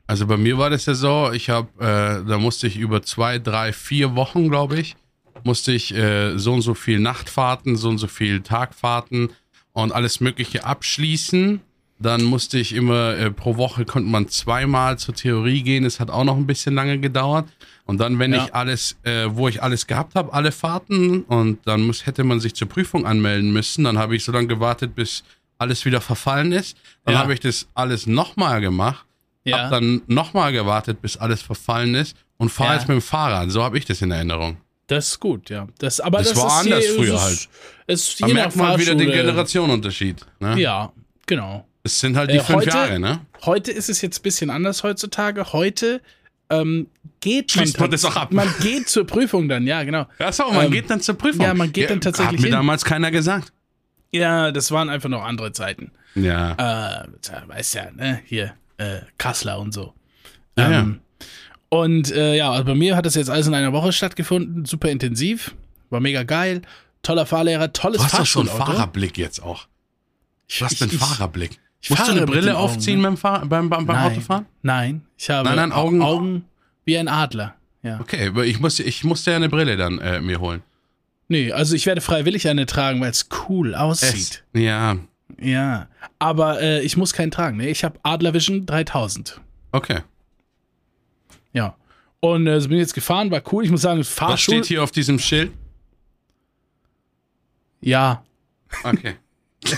Also bei mir war das ja so, ich habe, äh, da musste ich über zwei, drei, vier Wochen, glaube ich, musste ich äh, so und so viel Nachtfahrten, so und so viel Tagfahrten und alles Mögliche abschließen. Dann musste ich immer, äh, pro Woche konnte man zweimal zur Theorie gehen. Es hat auch noch ein bisschen lange gedauert. Und dann, wenn Ja. ich alles, äh, wo ich alles gehabt habe, alle Fahrten, und dann muss, hätte man sich zur Prüfung anmelden müssen. Dann habe ich so lange gewartet, bis alles wieder verfallen ist. Dann Ja. habe ich das alles nochmal gemacht. Ja. Hab dann nochmal gewartet, bis alles verfallen ist und fahre jetzt mit dem Fahrrad. So habe ich das in Erinnerung. Das ist gut, ja. Das, aber Das das, war ist anders je- früher ist, halt. Ist Da merkt man wieder den Generationenunterschied. Ne? Ja, genau. Es sind halt die Äh, fünf heute- Jahre, ne? Heute ist es jetzt ein bisschen anders heutzutage. Heute ähm, geht Schließt man tats- das auch ab. Man geht zur Prüfung dann, ja, genau. Ja, so, man Ähm, geht dann zur Prüfung. ja, man geht dann tatsächlich Hat mir hin. damals keiner gesagt. Ja, das waren einfach noch andere Zeiten. Ja. Äh, tja, weißt ja, ne, hier, äh, Kassler und so. Ja, ja. Und äh, ja, also bei mir hat das jetzt alles in einer Woche stattgefunden, super intensiv, war mega geil, toller Fahrlehrer, tolles Du hast doch schon. Fahrerblick jetzt auch. Du hast ich- Fahrerblick. ich Musst du eine Brille aufziehen ne? beim, Fahr beim, beim, beim Nein. Autofahren? Nein, ich habe Nein, nein, Augen- Augen wie ein Adler. Ja. Okay, aber ich musste, ich musste ja eine Brille dann äh, mir holen. Nee, also ich werde freiwillig eine tragen, weil es cool aussieht. Ja, Ja. Aber äh, ich muss keinen tragen. Ne? Ich habe Adler Vision 3000. okay. Ja. Und äh, so bin ich jetzt gefahren, war cool. Ich muss sagen, Was Fahrschul. steht hier auf diesem Schild? Ja. Okay.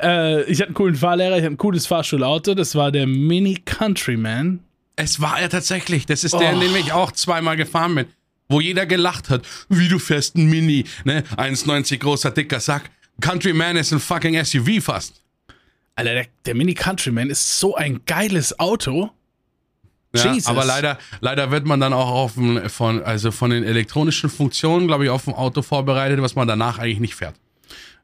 Äh, ich hatte einen coolen Fahrlehrer, ich hatte ein cooles Fahrschulauto. Das war der Mini Countryman. Es war er tatsächlich. Das ist der, Oh. in dem ich auch zweimal gefahren bin. Wo jeder gelacht hat. Wie du fährst ein Mini, ne? 1,90 großer, dicker Sack. Countryman ist ein fucking SUV fast. Alter, der, der Mini Countryman ist so ein geiles Auto. Ja, Jesus. aber leider, leider wird man dann auch auf dem, von, also von den elektronischen Funktionen, glaube ich, auf dem Auto vorbereitet, was man danach eigentlich nicht fährt.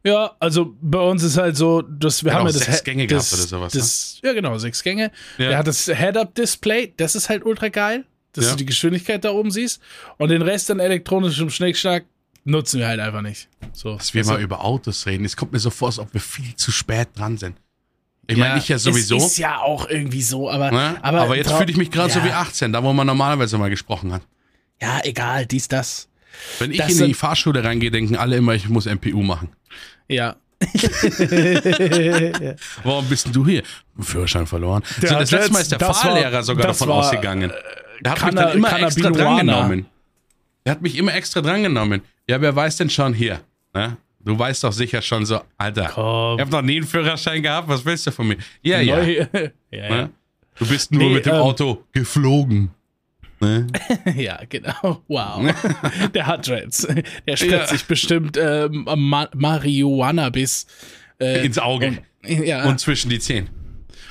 Ja, also bei uns ist halt so, dass wir Hat haben ja das sechs Gänge das, gehabt oder sowas, ne? Das, Ja, genau, sechs Gänge. Ja. Der hat das Head-Up-Display, das ist halt ultra geil, dass Ja. du die Geschwindigkeit da oben siehst. Und den Rest dann elektronischem Schnickschnack nutzen wir halt einfach nicht. So, Dass wir du? mal über Autos reden. Es kommt mir so vor, als ob wir viel zu spät dran sind. Ich Ja, meine, ich ja sowieso. Es ist ja auch irgendwie so, aber. ne? aber, aber, jetzt fühle ich mich gerade so ja, wie 18, da wo man normalerweise mal gesprochen hat. Ja, egal, dies, das. Wenn ich Das in die Fahrschule reingehe, denken alle immer, ich muss MPU machen. Ja. Warum bist denn du hier? Führerschein verloren. Der so, das letzte Mal ist der das war- Fahrlehrer sogar das davon war, ausgegangen. Der hat mich dann immer extra drangenommen. Der hat mich immer extra drangenommen. Ja, wer weiß denn schon hier? Ne? Du weißt doch sicher schon so, Alter, Komm. ich habe noch nie einen Führerschein gehabt, was willst du von mir? Ja, ja. Ja, ja. Ne? Du bist nur Nee, mit dem ähm, Auto geflogen. Ne? Ja, genau. Wow. Der hat Dreads. Der spritzt Ja. sich bestimmt ähm, Ma Marihuana bis äh, Ins Auge und, ja. und zwischen die Zehen,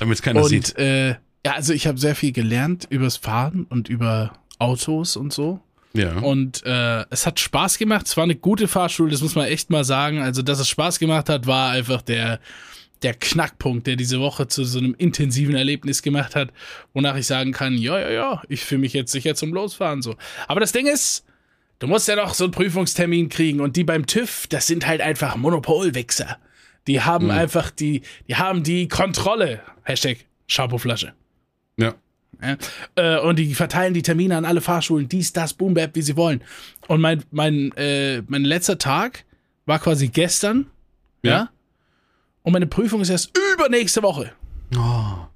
damit es keiner sieht. und äh, ja, also ich habe sehr viel gelernt übers Fahren und über Autos und so. Ja. Und äh, es hat Spaß gemacht. Es war eine gute Fahrschule, das muss man echt mal sagen. Also, dass es Spaß gemacht hat, war einfach der, der Knackpunkt, der diese Woche zu so einem intensiven Erlebnis gemacht hat, wonach ich sagen kann, ja, ja, ja, ich fühle mich jetzt sicher zum Losfahren so. Aber das Ding ist, du musst ja noch so einen Prüfungstermin kriegen und die beim TÜV, das sind halt einfach Monopolwichser. Die haben einfach die, die haben die Kontrolle. Hashtag Shampooflasche. Ja. Ja? Äh, und die verteilen die Termine an alle Fahrschulen, dies, das, Boom, Bap, wie sie wollen. Und mein, mein, äh, mein letzter Tag war quasi gestern. Ja. Ja. Und meine Prüfung ist erst übernächste Woche. Oh.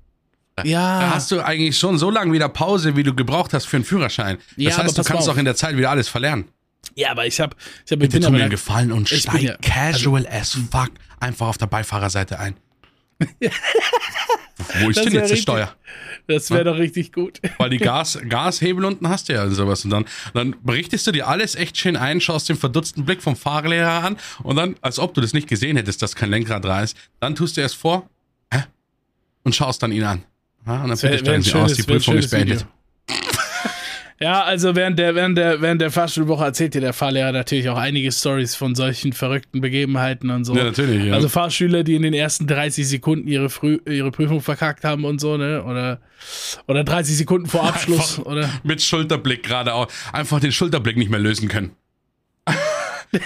Da Ja. hast du eigentlich schon so lange wieder Pause, wie du gebraucht hast für einen Führerschein. Das Ja, heißt, du kannst auch in der Zeit wieder alles verlernen. Ja, aber ich hab, ich hab, ich Bitte bin tu aber mir einen Gefallen und steig ja- casual as fuck einfach auf der Beifahrerseite ein. Wo ist denn jetzt die richtig- Steuer? Das wäre doch richtig gut. Weil die Gas, Gashebel unten hast du ja und sowas. Und dann, dann berichtest du dir alles echt schön ein, schaust den verdutzten Blick vom Fahrlehrer an und dann, als ob du das nicht gesehen hättest, dass kein Lenkrad da ist, dann tust du erst vor hä? und schaust dann ihn an. Und dann Wär- bitte steigen sie aus, die Prüfung ist beendet. Video. Ja, also während der, während der, während der Fahrschulwoche erzählt dir der Fahrlehrer natürlich auch einige Stories von solchen verrückten Begebenheiten und so. Ja, natürlich, ja. Also Fahrschüler, die in den ersten 30 Sekunden ihre, Früh, ihre Prüfung verkackt haben und so, ne? Oder, oder 30 Sekunden vor Abschluss, Einfach oder? Mit Schulterblick geradeaus. Einfach den Schulterblick nicht mehr lösen können.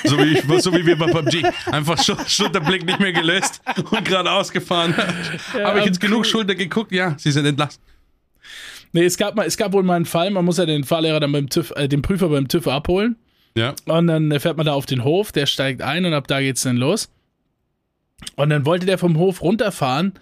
so, wie ich, so wie wir bei PUBG. Einfach Schul Schulterblick nicht mehr gelöst und geradeaus gefahren. Habe ich jetzt genug Schulter geguckt? Ja, sie sind entlassen. Nee, es gab mal, es gab wohl mal einen Fall, man muss ja den Fahrlehrer dann beim TÜV, äh, den Prüfer beim TÜV abholen. Ja. Und dann fährt man da auf den Hof, der steigt ein und ab da geht's dann los. Und dann wollte der vom Hof runterfahren,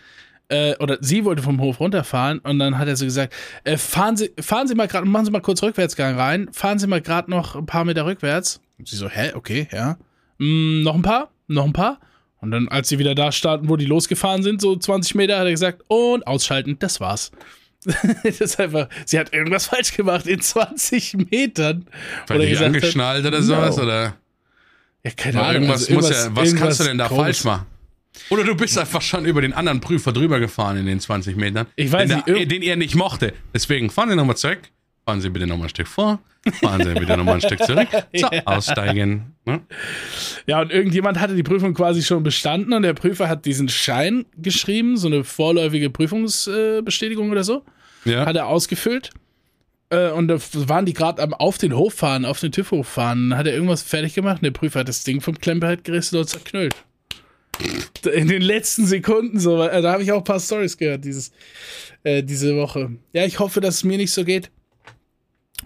äh, oder sie wollte vom Hof runterfahren und dann hat er so gesagt, äh, fahren Sie, fahren Sie mal gerade, machen Sie mal kurz Rückwärtsgang rein, fahren Sie mal gerade noch ein paar Meter rückwärts. Und sie so, hä, okay, ja. Mm, noch ein paar, noch ein paar. Und dann, als sie wieder da starten, wo die losgefahren sind, so 20 Meter, hat er gesagt, und ausschalten, das war's. das ist einfach, sie hat irgendwas falsch gemacht in 20 Metern. Vielleicht nicht gesagt hat, angeschnallt oder sowas? no. Oder Ja, keine Oder Ahnung. irgendwas also muss ja, was kannst du denn da komisch. falsch machen? Oder du bist einfach schon über den anderen Prüfer drüber gefahren in den 20 Metern. Ich weiß den, nicht, der, den er nicht mochte. Deswegen fahren Sie nochmal zurück. Fahren Sie bitte nochmal ein Stück vor. Fahren Sie bitte nochmal ein Stück zurück. So, aussteigen. Ne? Ja, und irgendjemand hatte die Prüfung quasi schon bestanden und der Prüfer hat diesen Schein geschrieben, so eine vorläufige Prüfungsbestätigung oder so, Ja. hat er ausgefüllt. Äh, Und da waren die gerade am auf den Hof fahren, auf den TÜV-Hof fahren. Dann hat er irgendwas fertig gemacht und der Prüfer hat das Ding vom Klemperheit gerissen und zerknüllt. In den letzten Sekunden so. äh, Da habe ich auch ein paar Stories gehört dieses, äh, diese Woche. Ja, ich hoffe, dass es mir nicht so geht.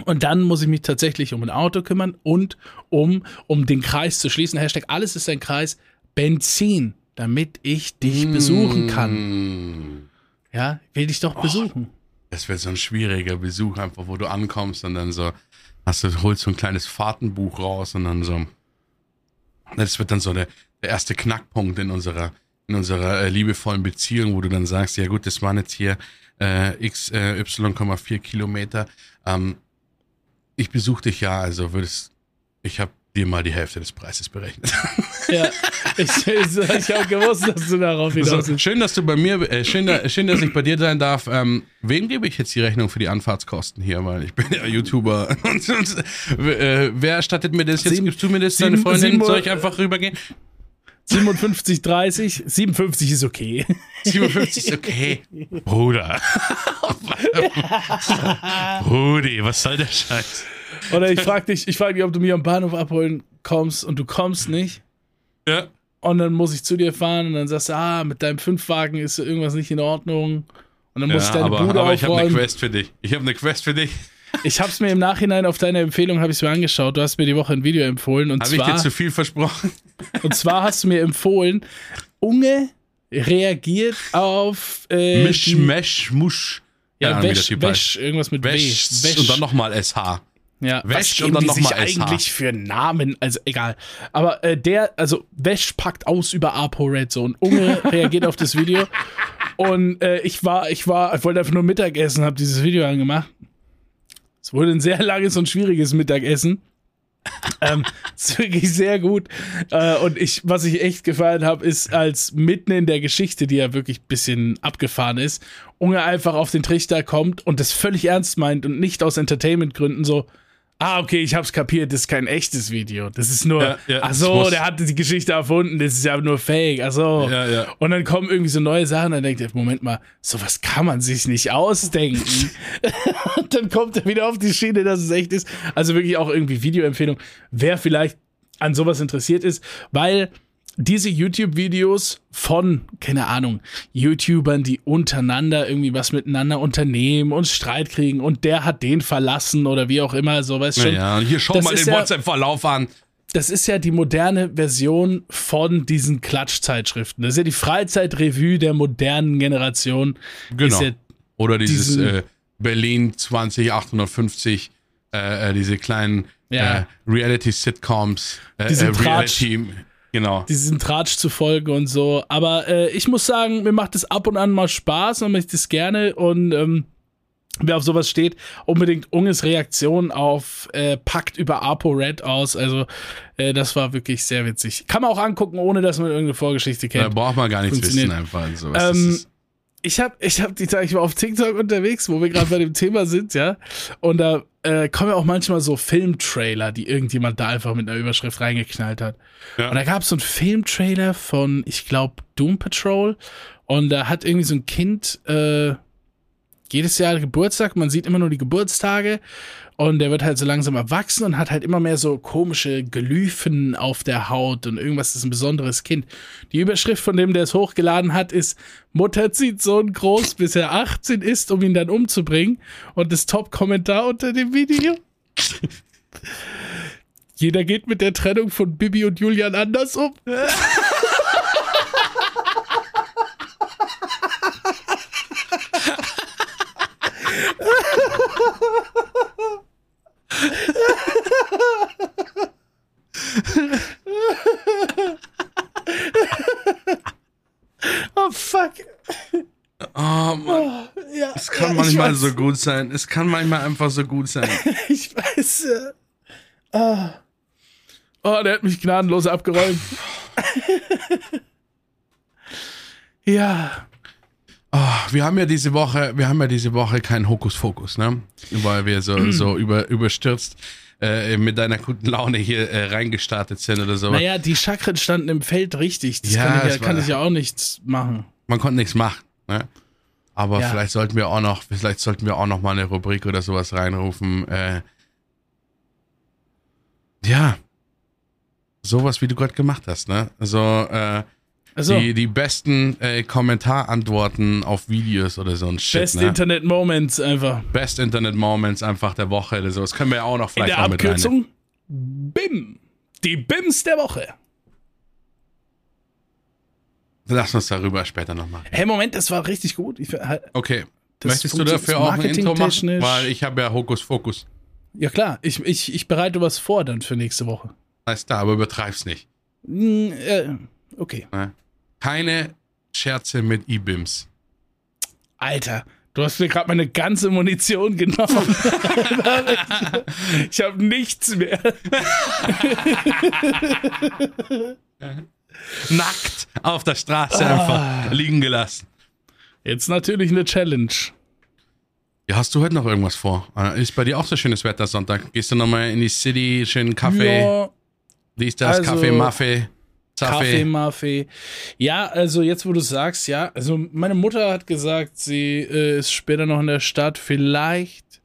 Und dann muss ich mich tatsächlich um ein Auto kümmern und um, um den Kreis zu schließen. Hashtag alles ist ein Kreis. Benzin, damit ich dich besuchen kann. Ja, will dich doch besuchen. Das wird so ein schwieriger Besuch, einfach wo du ankommst und dann so, hast du, holst so ein kleines Fahrtenbuch raus und dann so. Das wird dann so der, der erste Knackpunkt in unserer, in unserer äh, liebevollen Beziehung, wo du dann sagst, ja gut, das waren jetzt hier äh, x, äh, y,4 Kilometer. Ähm, ich besuche dich ja, also würdest, ich habe dir mal die Hälfte des Preises berechnet. Ja, ich, ich, ich habe gewusst, dass du darauf hinaus So, schön, dass du bei mir, äh, schön, da, schön, dass ich bei dir sein darf. Ähm, wem gebe ich jetzt die Rechnung für die Anfahrtskosten hier? Weil ich bin ja YouTuber. Und, und, äh, wer erstattet mir das jetzt? Sieben- Gibst du mir das, sieben- deine Freundin? sieben- Soll ich einfach rübergehen? 57, 30, 57 ist okay. 57 ist okay. Bruder. Brudi, was soll der Scheiß? Oder ich frage dich, ich frage dich, ob du mich am Bahnhof abholen kommst und du kommst nicht. Ja. Und dann muss ich zu dir fahren und dann sagst du, ah, mit deinem Fünfwagen ist irgendwas nicht in Ordnung. Und dann muss ich Ja, deine aber, Bude aber ich habe eine aufräumen. Quest für dich. Ich habe eine Quest für dich. Ich habe es mir im Nachhinein auf deine Empfehlung habe ich mir angeschaut. Du hast mir die Woche ein Video empfohlen und Habe ich dir zwar zu viel versprochen? und zwar hast du mir empfohlen, Unge reagiert auf äh, Misch, Mesh, Musch. ja, Wäsch. Wäsch, irgendwas mit Wäsch, W. und dann nochmal SH. Ja, Wäsch was und dann die noch sich mal SH. eigentlich für Namen? Also egal. Aber äh, der, also Wäsch packt aus über ApoRed so und Unge reagiert auf das Video. Und äh, ich war, ich war, ich wollte einfach nur Mittagessen, habe dieses Video angemacht. Es wurde ein sehr langes und schwieriges Mittagessen. ähm, ist wirklich sehr gut. Äh, und ich, was ich echt gefallen habe, ist, als mitten in der Geschichte, die ja wirklich ein bisschen abgefahren ist, Unge einfach auf den Trichter kommt und das völlig ernst meint und nicht aus Entertainment-Gründen so, ah, okay, ich hab's kapiert, das ist kein echtes Video. Das ist nur, Ja, ja, ach so, der hat die Geschichte erfunden, das ist ja nur fake, ach so. Ja, ja. Und dann kommen irgendwie so neue Sachen, dann denkt er, Moment mal, sowas kann man sich nicht ausdenken. und dann kommt er wieder auf die Schiene, dass es echt ist. Also wirklich auch irgendwie Videoempfehlung, wer vielleicht an sowas interessiert ist, weil diese YouTube-Videos von, keine Ahnung, YouTubern, die untereinander irgendwie was miteinander unternehmen und Streit kriegen und der hat den verlassen oder wie auch immer, so weißt schon. Ja, hier schau Das mal den ja- WhatsApp-Verlauf an. das ist ja die moderne Version von diesen Klatschzeitschriften. Das ist ja die Freizeitrevue der modernen Generation. Genau. Ja, Oder dieses äh, Berlin 20850, äh, äh, diese kleinen Ja. äh, Reality-Sitcoms, äh, äh. Reality, genau. diesen Tratsch zu folgen und so. Aber äh, ich muss sagen, mir macht es ab und an mal Spaß und möchte es gerne und ähm, wer auf sowas steht, unbedingt Unges Reaktion auf äh, Pakt über ApoRed aus. Also äh, das war wirklich sehr witzig. Kann man auch angucken, ohne dass man irgendeine Vorgeschichte Da kennt. braucht man gar nichts wissen einfach. So, was Ähm, das ich habe ich hab die Tage, ich war auf TikTok unterwegs, wo wir gerade bei dem Thema sind, ja. Und da, äh, kommen ja auch manchmal so Filmtrailer, die irgendjemand da einfach mit einer Überschrift reingeknallt hat. Ja. Und da gab es so einen Filmtrailer von, ich glaube, Doom Patrol. Und da hat irgendwie so ein Kind äh, jedes Jahr Geburtstag. Man sieht immer nur die Geburtstage. Und der wird halt so langsam erwachsen und hat halt immer mehr so komische Glyphen auf der Haut und irgendwas ist ein besonderes Kind. Die Überschrift von dem, der es hochgeladen hat, ist Mutter zieht Sohn groß, bis er 18 ist, um ihn dann umzubringen. Und das Top-Kommentar unter dem Video. Jeder geht mit der Trennung von Bibi und Julian anders um. Oh fuck. Oh Mann, Ja, es kann ja, ich manchmal weiß. so gut sein. Es kann manchmal einfach so gut sein. Ich weiß. Äh, ah. Oh, der hat mich gnadenlos abgeräumt. ja. Oh, wir haben ja diese Woche, wir haben ja diese Woche keinen Hokuspokus, ne? Weil wir so, so über, überstürzt äh, mit deiner guten Laune hier äh, reingestartet sind oder so. Naja, die Chakren standen im Feld richtig. Das Ja, kann, ich, ja, kann war- ich ja auch nichts machen. Man konnte nichts machen, ne? Aber Ja. vielleicht sollten wir auch noch, vielleicht sollten wir auch noch mal eine Rubrik oder sowas reinrufen. Äh, ja, sowas wie du gerade gemacht hast, ne? Also äh, Also, die, die besten äh, Kommentarantworten auf Videos oder so ein Shit, Best ne? Internet Moments einfach. Best Internet Moments einfach der Woche oder so. Das können wir ja auch noch In vielleicht der mit rein. Abkürzung BIM. Die BIMs der Woche. Lass uns darüber später noch machen. Hey, Moment, das war richtig gut. Ich, halt, Okay. Möchtest du dafür auch ein Intro machen? Weil ich habe ja Hokus Fokus. ja, klar. Ich, ich, ich bereite was vor dann für nächste Woche. Alles da, aber übertreib's nicht. Hm, äh, okay. Ne? Keine Scherze mit E-Bims. Alter, du hast mir gerade meine ganze Munition genommen. ich habe nichts mehr. Nackt auf der Straße Ah. einfach liegen gelassen. Jetzt natürlich eine Challenge. Ja, hast du heute noch irgendwas vor? Äh, Ist bei dir auch so schönes Wetter Sonntag? Gehst du nochmal in die City, schönen Kaffee, Ja, dies, das, also- Kaffee, Maffee, Kaffee, Kaffee. Maffee. Ja, also jetzt, wo du sagst, ja, also meine Mutter hat gesagt, sie äh, ist später noch in der Stadt. Vielleicht,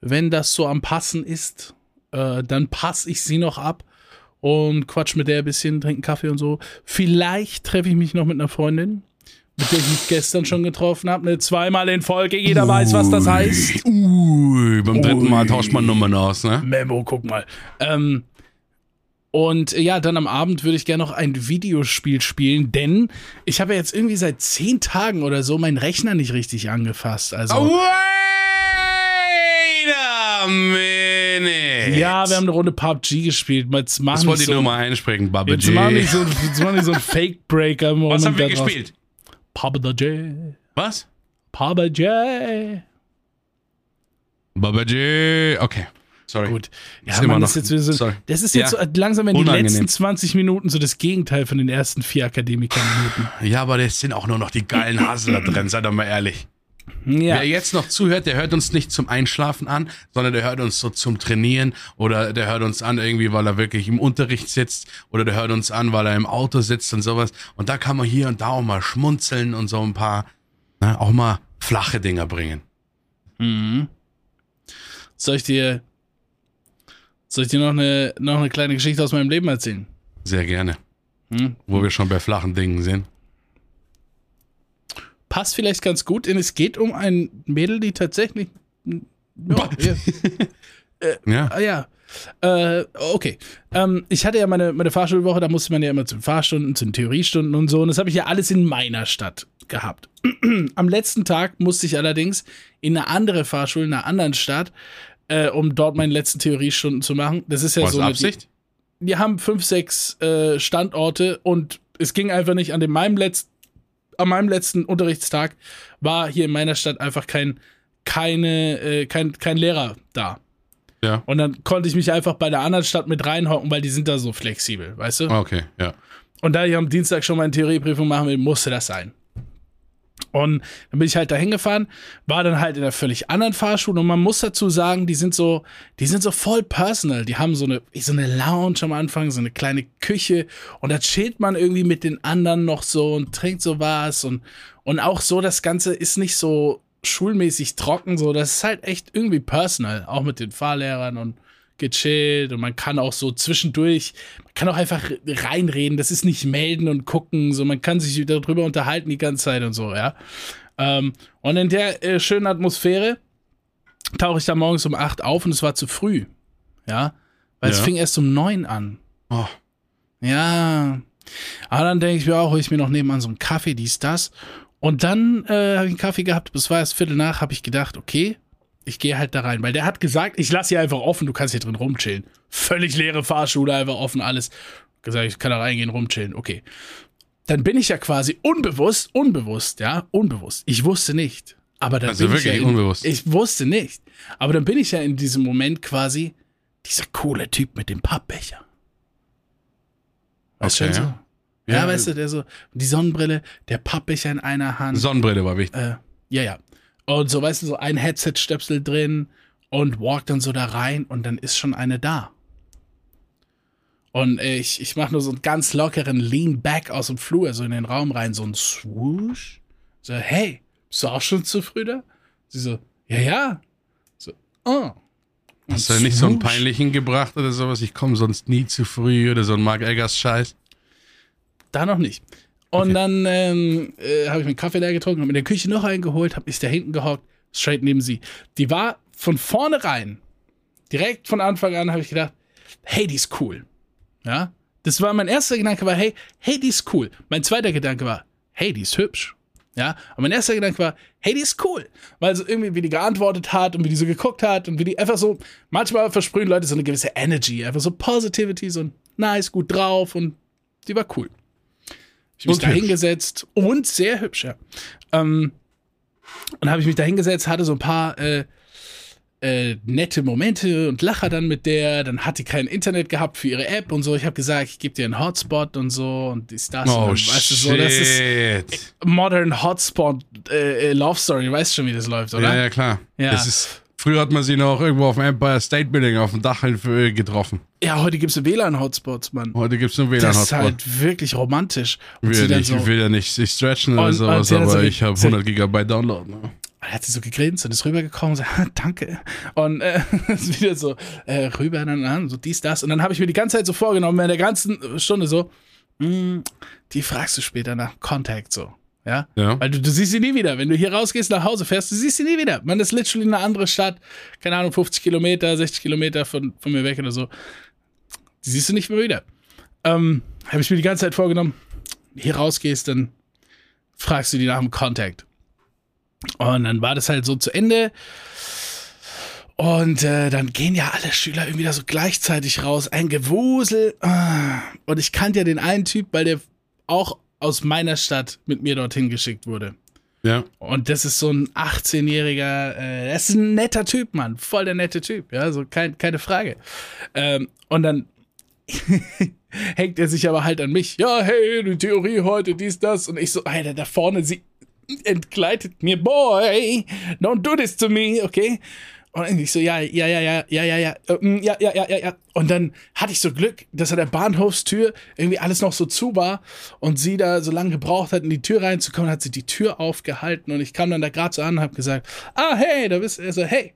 wenn das so am Passen ist, äh, dann passe ich sie noch ab und quatsch mit der ein bisschen, trinken Kaffee und so. Vielleicht treffe ich mich noch mit einer Freundin, mit der ich mich gestern schon getroffen habe. Ne, zweimal in Folge, jeder weiß, was das heißt. Ui, beim dritten Mal Ui. tauscht man Nummern aus, ne? Memo, guck mal. Ähm, und ja, dann am Abend würde ich gerne noch ein Videospiel spielen, denn ich habe ja jetzt irgendwie seit zehn Tagen oder so meinen Rechner nicht richtig angefasst. Also Wait a minute. Ja, wir haben eine Runde PUBG gespielt. Jetzt Das wollte ich so, nur mal einsprechen, Baba jetzt machen wir G. so, jetzt machen wir so einen Fake Breaker. Was haben wir gespielt? PUBG. Was? PUBG. Baba G. Okay. Sorry. Gut. Ja, Ist Mann, das, ist jetzt, so- das ist jetzt Ja. so langsam in Unangenehm. letzten 20 Minuten so das Gegenteil von den ersten vier Akademikerminuten. Ja, aber das sind auch nur noch die geilen Hasler drin, seid doch mal ehrlich. Ja. Wer jetzt noch zuhört, der hört uns nicht zum Einschlafen an, sondern der hört uns so zum Trainieren oder der hört uns an irgendwie, weil er wirklich im Unterricht sitzt oder der hört uns an, weil er im Auto sitzt und sowas. Und da kann man hier und da auch mal schmunzeln und so ein paar, ne, auch mal flache Dinger bringen. Mhm. Soll ich dir, soll ich dir noch eine, noch eine kleine Geschichte aus meinem Leben erzählen? Sehr gerne. Hm? Wo wir schon bei flachen Dingen sind. Passt vielleicht ganz gut, denn es geht um ein Mädel, die tatsächlich. Ja, ja, Ja. ah, ja. Äh, okay. Ähm, ich hatte ja meine, meine Fahrschulwoche, da musste man ja immer zu den Fahrstunden, zu den Theoriestunden und so. Und das habe ich ja alles in meiner Stadt gehabt. Am letzten Tag musste ich allerdings in eine andere Fahrschule, in einer anderen Stadt, äh, um dort meine letzten Theoriestunden zu machen. Das ist ja Was so. eine- Absicht? wir haben fünf, sechs äh, Standorte und es ging einfach nicht an dem meinem letzten, an meinem letzten Unterrichtstag war hier in meiner Stadt einfach kein, keine, äh, kein, kein Lehrer da. Ja. Und dann konnte ich mich einfach bei der anderen Stadt mit reinhocken, weil die sind da so flexibel, weißt du? Okay, ja. Und da ich am Dienstag schon meine Theorieprüfung machen will, musste das sein. Und dann bin ich halt dahin gefahren, war dann halt in einer völlig anderen Fahrschule. Und man muss dazu sagen, die sind so, die sind so voll personal. Die haben so eine, so eine Lounge am Anfang, so eine kleine Küche. Und da chillt man irgendwie mit den anderen noch so und trinkt so was. Und, und auch so, das Ganze ist nicht so schulmäßig trocken, so, das ist halt echt irgendwie personal, auch mit den Fahrlehrern und gechillt und man kann auch so zwischendurch, man kann auch einfach reinreden, das ist nicht melden und gucken, so man kann sich darüber unterhalten die ganze Zeit und so, ja. Ähm, und in der äh, schönen Atmosphäre tauche ich da morgens um 8 auf und es war zu früh, ja, weil ja. es fing erst um 9 an. Oh. Ja, aber dann denke ich mir auch, hole ich mir noch nebenan so einen Kaffee, dies, das. Und dann äh, habe ich einen Kaffee gehabt, bis war erst Viertel nach, habe ich gedacht, okay, ich gehe halt da rein, weil der hat gesagt, ich lasse hier einfach offen, du kannst hier drin rumchillen. Völlig leere Fahrschule, einfach offen, alles. Gesagt, ich kann da reingehen, rumchillen, okay. Dann bin ich ja quasi unbewusst, unbewusst, ja, unbewusst. Ich wusste nicht. Aber dann also bin wirklich ich ja in, unbewusst. Ich wusste nicht. Aber dann bin ich ja in diesem Moment quasi dieser coole Typ mit dem Pappbecher. Weißt Okay, schon so? ja. Ja, Ja. weißt du, der so, die Sonnenbrille, der Pappbecher in einer Hand. Sonnenbrille war wichtig. Äh, ja, ja. Und so, weißt du, so ein Headset-Stöpsel drin und walk dann so da rein und dann ist schon eine da. Und ich, ich mache nur so einen ganz lockeren Lean Back aus dem Flur, so in den Raum rein, so ein Swoosh. So, hey, bist du auch schon zu früh da? Sie so, ja, ja. So, oh. Und Hast du nicht so einen peinlichen gebracht oder sowas? Ich komme sonst nie zu früh oder so ein Mark Eggers Scheiß. Da noch nicht. Und Okay. dann ähm, äh, habe ich mir einen Kaffee leer getrunken, habe in der Küche noch einen geholt, habe mich da hinten gehockt, straight neben sie. Die war von vornherein, direkt von Anfang an, habe ich gedacht, hey, die ist cool. Ja, das war mein erster Gedanke war, hey, hey, die ist cool. Mein zweiter Gedanke war, hey, die ist hübsch. Ja, und mein erster Gedanke war, hey, die ist cool. Weil so irgendwie, wie die geantwortet hat und wie die so geguckt hat und wie die einfach so, manchmal versprühen Leute so eine gewisse Energy, einfach so Positivity, so nice, gut drauf und die war cool. Ich habe mich da hingesetzt und sehr hübsch, ja. Ähm, und habe ich mich da hingesetzt, hatte so ein paar äh, äh, nette Momente und Lacher dann mit der. Dann hat die kein Internet gehabt für ihre App und so. Ich habe gesagt, ich gebe dir einen Hotspot und so und ist das. Oh, und weißt du, so, das ist. Modern Hotspot äh, äh, Love Story. Weißt schon, wie das läuft, oder? Ja, ja, klar. Ja. Das ist, früher hat man sie noch irgendwo auf dem Empire State Building auf dem Dach äh, getroffen. Ja, heute gibt es WLAN-Hotspots, Mann. Heute gibt es nur Das ist halt wirklich romantisch. Und will, dann nicht, so, ich will ja nicht sich stretchen oder Und- und sowas, aber so- ich habe sie- 100 Gigabyte Download. Ne? Dann hat sie so gegrinst und ist rübergekommen und so, "Ah, danke. Und äh, ist wieder so äh, rüber, dann an, so dies, das. Und dann habe ich mir die ganze Zeit so vorgenommen, in der ganzen Stunde so, "Mm, die fragst du später nach Contact so. Ja? Ja. Weil du, du siehst sie nie wieder. Wenn du hier rausgehst, nach Hause fährst, du siehst sie nie wieder. Man ist literally in eine andere Stadt, keine Ahnung, 50 Kilometer, 60 Kilometer von, von mir weg oder so. Die siehst du nicht mehr wieder. Ähm, habe ich mir die ganze Zeit vorgenommen, hier rausgehst, dann fragst du die nach dem Contact. Und dann war das halt so zu Ende. Und äh, dann gehen ja alle Schüler irgendwie da so gleichzeitig raus. Ein Gewusel. Ah. Und ich kannte ja den einen Typ, weil der auch aus meiner Stadt mit mir dorthin geschickt wurde. Ja. Und das ist so ein 18-jähriger, äh, das ist ein netter Typ, Mann. Voll der nette Typ, ja, so kein, keine Frage. Ähm, und dann hängt er sich aber halt an mich. Ja, hey, die Theorie heute, dies, das. Und ich so, Alter, da vorne, sie entgleitet mir, boy, don't do this to me, okay? Und ich so, ja, ja, ja, ja, ja, ja, ja, äh, mm, ja, ja, ja, ja, ja. Und dann hatte ich so Glück, dass an der Bahnhofstür irgendwie alles noch so zu war und sie da so lange gebraucht hat, in die Tür reinzukommen, hat sie die Tür aufgehalten und ich kam dann da gerade so an und hab gesagt, ah, hey, da bist du, also, hey,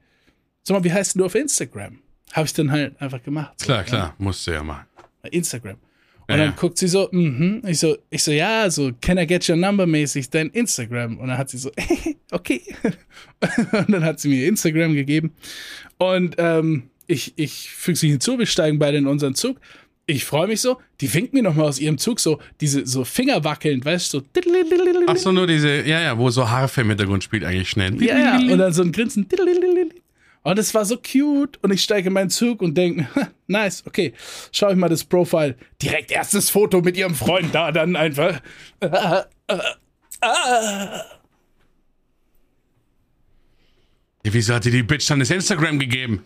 sag mal, wie heißt du auf Instagram? Habe ich dann halt einfach gemacht. So, Klar, ja. klar. Musst du ja machen. Instagram. Und Ja, dann guckt sie so, mhm. Ich so, ich so, ja, so, can I get your number mäßig, dein Instagram? Und dann hat sie so, okay. Und dann hat sie mir Instagram gegeben. Und ähm, ich, ich füge sie hinzu, wir steigen beide in unseren Zug. Ich freue mich so, die winkt mir nochmal aus ihrem Zug so, diese so Finger wackelnd, weißt du, so. Ach so, nur diese, ja, ja, wo so Harfe im Hintergrund spielt eigentlich schnell. Ja, ja. Und dann so ein Grinsen. Und es war so cute. Und ich steige in meinen Zug und denke, nice, okay, schau ich mal das Profile. Direkt erstes Foto mit ihrem Freund da, dann einfach. Wieso hat dir die Bitch dann das Instagram gegeben?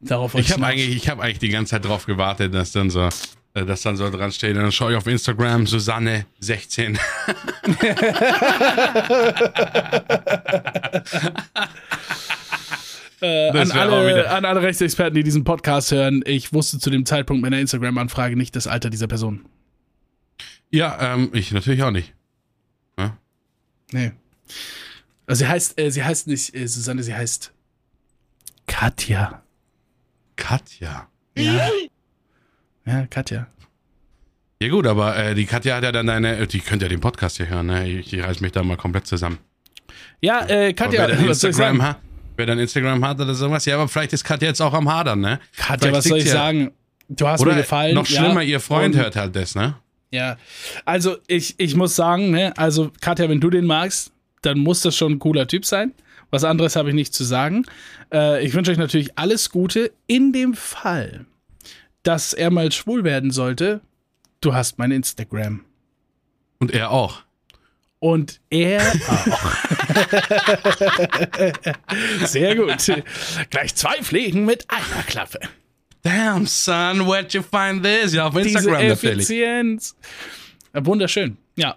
Darauf Ich habe eigentlich, ich hab eigentlich die ganze Zeit drauf gewartet, dass dann so. Äh, das dann so dran steht. Dann schaue ich auf Instagram, Susanne 16. Äh, an, alle, an alle Rechtsexperten, die diesen Podcast hören, ich wusste zu dem Zeitpunkt meiner Instagram-Anfrage nicht das Alter dieser Person. ja, ähm, ich natürlich auch nicht. Nee. Also sie heißt, äh, sie heißt nicht äh, Susanne, sie heißt Katja. Katja. Ja. Ja, Katja. Ja gut, aber äh, die Katja hat ja dann deine, die könnt ja den Podcast hier hören, ne? Ich, ich reiß mich da mal komplett zusammen. Ja, äh, Katja, wer dann was soll ich Instagram sagen? hat, wer dann Instagram hat oder sowas, ja, aber vielleicht ist Katja jetzt auch am Hadern, ne? Katja, Vielleicht was soll ich ja- sagen? Du hast mir gefallen. noch schlimmer, ja, ihr Freund und- hört halt das, ne? Ja, also ich, ich muss sagen, ne, also Katja, wenn du den magst, dann muss das schon ein cooler Typ sein. Was anderes habe ich nicht zu sagen. Äh, ich wünsche euch natürlich alles Gute. In dem Fall, dass er mal schwul werden sollte, du hast mein Instagram. Und er auch. Und er auch. Sehr gut. Gleich zwei Fliegen mit einer Klappe. Damn, son, where'd you find this? Ja, auf Diese Instagram natürlich. Effizienz. Ja, wunderschön. Ja.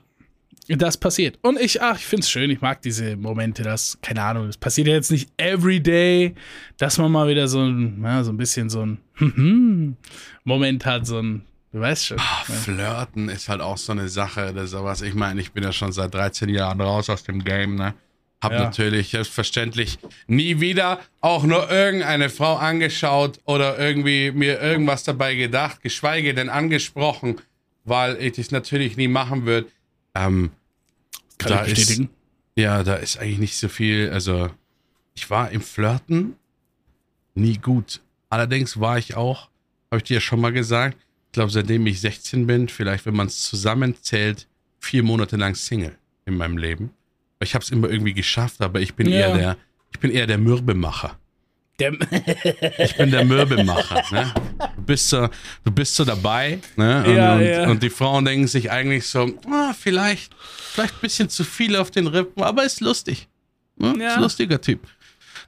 Das passiert. Und ich, ach, ich finde es schön. Ich mag diese Momente, das, keine Ahnung, das passiert ja jetzt nicht every day, dass man mal wieder so ein, ja, so ein bisschen so ein Moment hat, so ein, du weißt schon. Ah, Flirten ist halt auch so eine Sache oder sowas. Ich meine, ich bin ja schon seit 13 Jahren raus aus dem Game, ne? Hab Ja. natürlich selbstverständlich nie wieder auch nur irgendeine Frau angeschaut oder irgendwie mir irgendwas dabei gedacht, geschweige denn angesprochen, weil ich das natürlich nie machen würde. Ähm, Kann da ich bestätigen. ja, da ist eigentlich nicht so viel. Also, ich war im Flirten nie gut. Allerdings war ich auch, habe ich dir ja schon mal gesagt, ich glaube, seitdem ich 16 bin, vielleicht, wenn man es zusammenzählt, vier Monate lang Single in meinem Leben. Ich habe es immer irgendwie geschafft, aber ich bin Ja. eher der, ich bin eher der Mürbemacher. Der, Ich bin der Mürbemacher. ne? Du bist so, du bist so dabei, ne? Und, Ja, und, ja. und die Frauen denken sich eigentlich so, ah, vielleicht, vielleicht ein bisschen zu viel auf den Rippen, aber ist lustig. Ne? Ist ein lustiger Typ.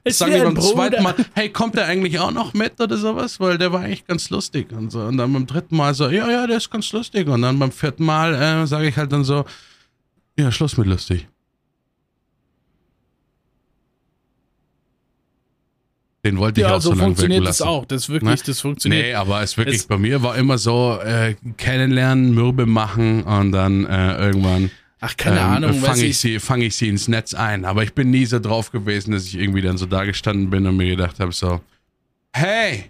Ist Sagen die beim zweiten. Mal, hey, kommt der eigentlich auch noch mit oder sowas? Weil der war eigentlich ganz lustig. Und, so. und dann beim dritten Mal so, ja, ja, der ist ganz lustig. Und dann beim vierten Mal äh, sage ich halt dann so, ja, Schluss mit lustig. Den wollte ich Ja, auch so, so lange funktioniert wirken das lassen. auch. Das wirklich, Ne? das funktioniert. Nee, aber es wirklich Es- bei mir war immer so, äh, kennenlernen, Mürbe machen und dann äh, irgendwann Ach, keine ähm, Ahnung, fange ich, ich. sie, fang ich sie ins Netz ein. Aber ich bin nie so drauf gewesen, dass ich irgendwie dann so da gestanden bin und mir gedacht habe, so, hey,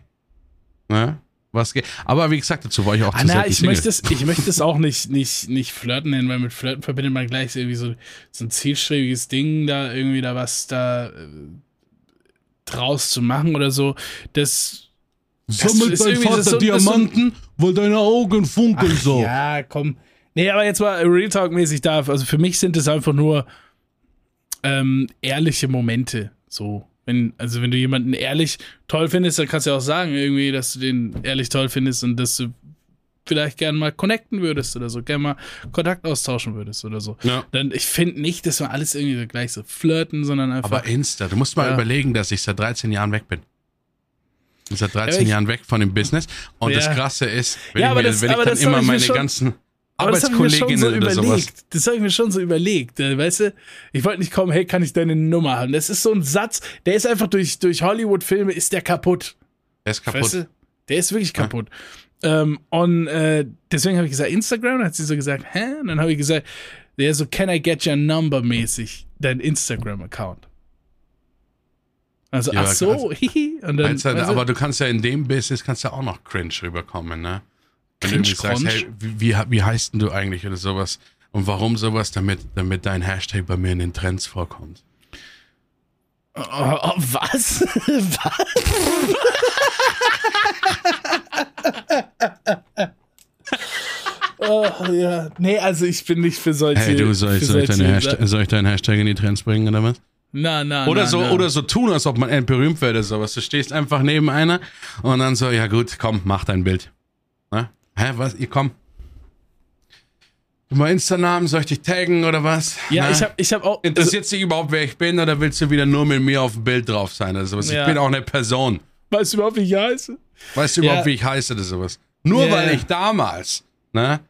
ne? Was geht? Aber wie gesagt, dazu war ich auch Ah, zu na, ich Single. möchte es, ich möchte es auch nicht, nicht, nicht flirten nennen, weil mit Flirten verbindet man gleich irgendwie so, so ein zielstrebiges Ding, da irgendwie da was da äh, draus zu machen oder so. Das Sammelt dein Vater so- ist so- Diamanten, weil deine Augen funkeln so. Ja, komm. Nee, aber jetzt mal Real Talk-mäßig da. Also für mich sind es einfach nur ähm, ehrliche Momente. So. Wenn, also wenn du jemanden ehrlich toll findest, dann kannst du ja auch sagen, irgendwie, dass du den ehrlich toll findest und dass du vielleicht gern mal connecten würdest oder so, gern mal Kontakt austauschen würdest oder so. Ja. Dann, ich finde nicht, dass wir alles irgendwie so gleich so flirten, sondern einfach. Aber Insta, du musst mal Ja. überlegen, dass ich seit 13 Jahren weg bin. Seit 13 ich- Jahren weg von dem Business. Und das Krasse ist, wenn ich, mir, das- wenn ich dann immer meine schon- ganzen Aber das habe ich mir schon so überlegt. Das habe ich mir schon so überlegt. äh, Weißt du, ich wollte nicht kommen, hey, kann ich deine Nummer haben? Das ist so ein Satz, der ist einfach durch, durch Hollywood-Filme ist der kaputt. Der ist kaputt. Weißt du? Der ist wirklich kaputt. Ähm, und äh, deswegen habe ich gesagt, Instagram, dann hat sie so gesagt, hä? Und dann habe ich gesagt, der so, can I get your number mäßig, dein Instagram-Account. Also, Ja, ach so, also- hihi. Und dann, du, aber du kannst ja in dem Business kannst ja auch noch cringe rüberkommen, ne? Wenn du irgendwie sagst, hey, wie, wie, heißt denn du eigentlich oder sowas? Und warum sowas? Damit, damit dein Hashtag bei mir in den Trends vorkommt. oh, oh, was? was? oh, ja. Nee, also ich bin nicht für solche. Hey, du, soll ich, soll ich, deine Hashtag, soll ich deinen Hashtag in die Trends bringen oder was? Na, na, Oder na, so, na. oder so tun, als ob man berühmt wäre oder sowas. Du stehst einfach neben einer und dann so, ja gut, komm, mach dein Bild. Ne? Hä, was? Ihr komm. Mal Insta-Namen, soll ich dich taggen oder was? Ja, Na? ich habe ich hab auch. Interessiert dich überhaupt, wer ich bin, oder willst du wieder nur mit mir auf dem Bild drauf sein oder sowas? Ja. Ich bin auch eine Person. Also, weißt du überhaupt, wie ich heiße? Weißt du Ja. überhaupt, wie ich heiße oder sowas? Nur Ja. weil ich damals, ne,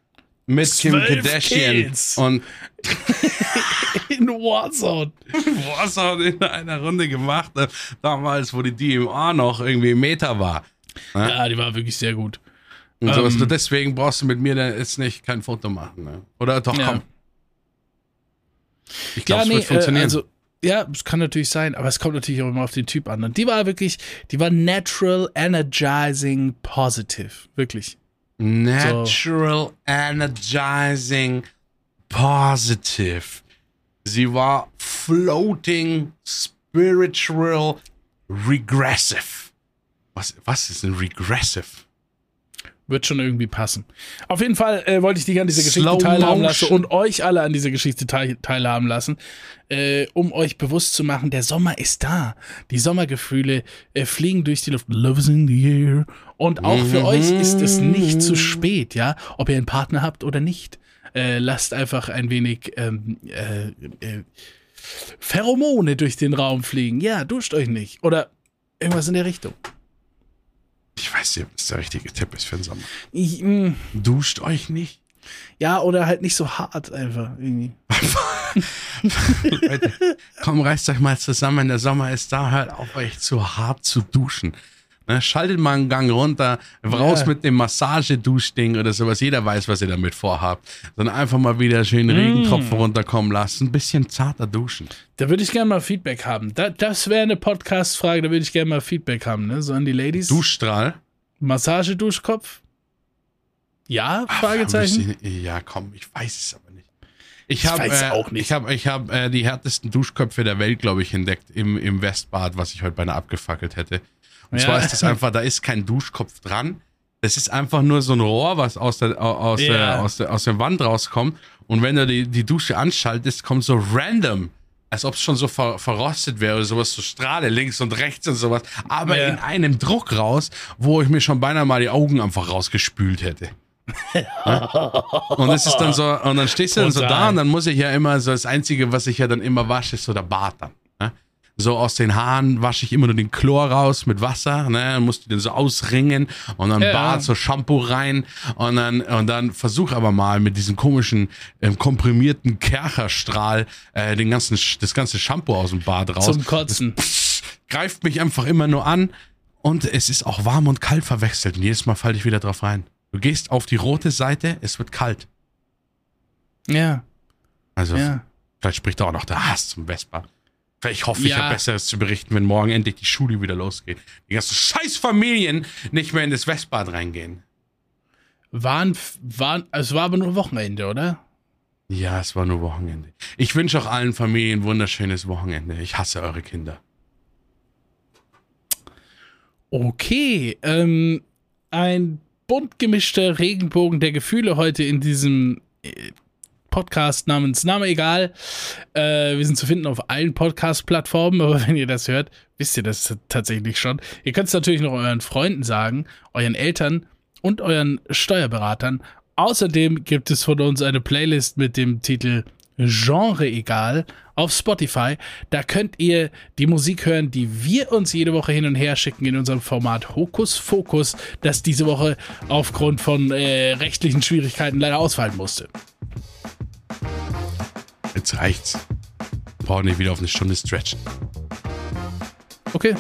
mit Kim Kardashian Kills. und In Warzone. hat in einer Runde gemacht habe, damals, wo die DMA noch irgendwie Meta war. Ja, die war wirklich sehr gut. Und sowas. Ähm. Nur deswegen brauchst du mit mir jetzt nicht kein Foto machen. Ne? Oder doch, Ja. komm. Ich glaube, ja, es nee, wird funktionieren. Äh, also, ja, es kann natürlich sein, aber es kommt natürlich auch immer auf den Typ an. Und die war wirklich, die war natural, energizing, positive. Wirklich. Natural, energizing, positive. Sie war floating, spiritual, regressive. Was, was ist denn regressive? Wird schon irgendwie passen. Auf jeden Fall äh, wollte ich dich an dieser Geschichte Slow teilhaben lassen und euch alle an dieser Geschichte teil teilhaben lassen, äh, um euch bewusst zu machen, der Sommer ist da. Die Sommergefühle äh, fliegen durch die Luft. Love is in the air. Und auch für euch ist es nicht zu spät, ja, ob ihr einen Partner habt oder nicht. Äh, lasst einfach ein wenig ähm, äh, äh, Pheromone durch den Raum fliegen. Ja, duscht euch nicht. Oder irgendwas in der Richtung. Ich weiß nicht, ob das der richtige Tipp ist für den Sommer. Ich, mh, Duscht euch nicht. ja, oder halt nicht so hart einfach irgendwie. Leute, komm, reißt euch mal zusammen. Der Sommer ist da. Hört auf, euch zu hart zu duschen. Ne, schaltet mal einen Gang runter, raus Ja. mit dem Massageduschding oder sowas. Jeder weiß, was ihr damit vorhabt. Sondern einfach mal wieder schön Mm. Regentropfen runterkommen lassen. Ein bisschen zarter duschen. Da würde ich gerne mal Feedback haben. Da, das wäre eine Podcast-Frage, da würde ich gerne mal Feedback haben, ne? So an die Ladies. Duschstrahl. Massageduschkopf? Ja? Ach, Fragezeichen? ich- Ja, komm, ich weiß es aber nicht. Ich, Ich hab, weiß äh, auch nicht. Ich habe ich hab, äh, die härtesten Duschköpfe der Welt, glaube ich, entdeckt im, im Westbad, was ich heute beinahe abgefackelt hätte. Und Ja. zwar ist das einfach, da ist kein Duschkopf dran. Das ist einfach nur so ein Rohr, was aus der, aus, Ja. der, aus, der, aus der Wand rauskommt. Und wenn du die, die Dusche anschaltest, kommt so random, als ob es schon so ver, verrostet wäre oder sowas, so Strahle links und rechts und sowas. Aber Ja. in einem Druck raus, wo ich mir schon beinahe mal die Augen einfach rausgespült hätte. Und das ist dann so, und dann stehst du dann so da und dann muss ich ja immer, so das Einzige, was ich ja dann immer wasche, ist so der Bart dann. So aus den Haaren wasche ich immer nur den Chlor raus mit Wasser, ne? Dann musst du den so ausringen und dann Ja. Bart, so Shampoo rein und dann, und dann versuch aber mal mit diesem komischen, ähm, komprimierten Kercherstrahl äh, den ganzen, das ganze Shampoo aus dem Bart raus. Zum Kotzen. Pff, greift mich einfach immer nur an und es ist auch warm und kalt verwechselt und jedes Mal falle ich wieder drauf rein. Du gehst auf die rote Seite, es wird kalt. Ja, Also ja. vielleicht spricht auch noch der Hass zum Vespa. Ich hoffe, ich Ja. habe Besseres zu berichten, wenn morgen endlich die Schule wieder losgeht. Die ganzen scheiß Familien nicht mehr in das Westbad reingehen. Waren, waren, es war aber nur Wochenende, oder? Ja, es war nur Wochenende. Ich wünsche auch allen Familien ein wunderschönes Wochenende. Ich hasse eure Kinder. Okay, ähm, ein bunt gemischter Regenbogen der Gefühle heute in diesem äh, Podcast namens Name egal. Äh, wir sind zu finden auf allen Podcast-Plattformen, aber wenn ihr das hört, wisst ihr das tatsächlich schon. Ihr könnt es natürlich noch euren Freunden sagen, euren Eltern und euren Steuerberatern. Außerdem gibt es von uns eine Playlist mit dem Titel Genre egal auf Spotify. Da könnt ihr die Musik hören, die wir uns jede Woche hin und her schicken in unserem Format Hokus Fokus, das diese Woche aufgrund von äh, rechtlichen Schwierigkeiten leider ausfallen musste. Jetzt reicht's. Brauchen nicht wieder auf eine Stunde stretchen. Okay,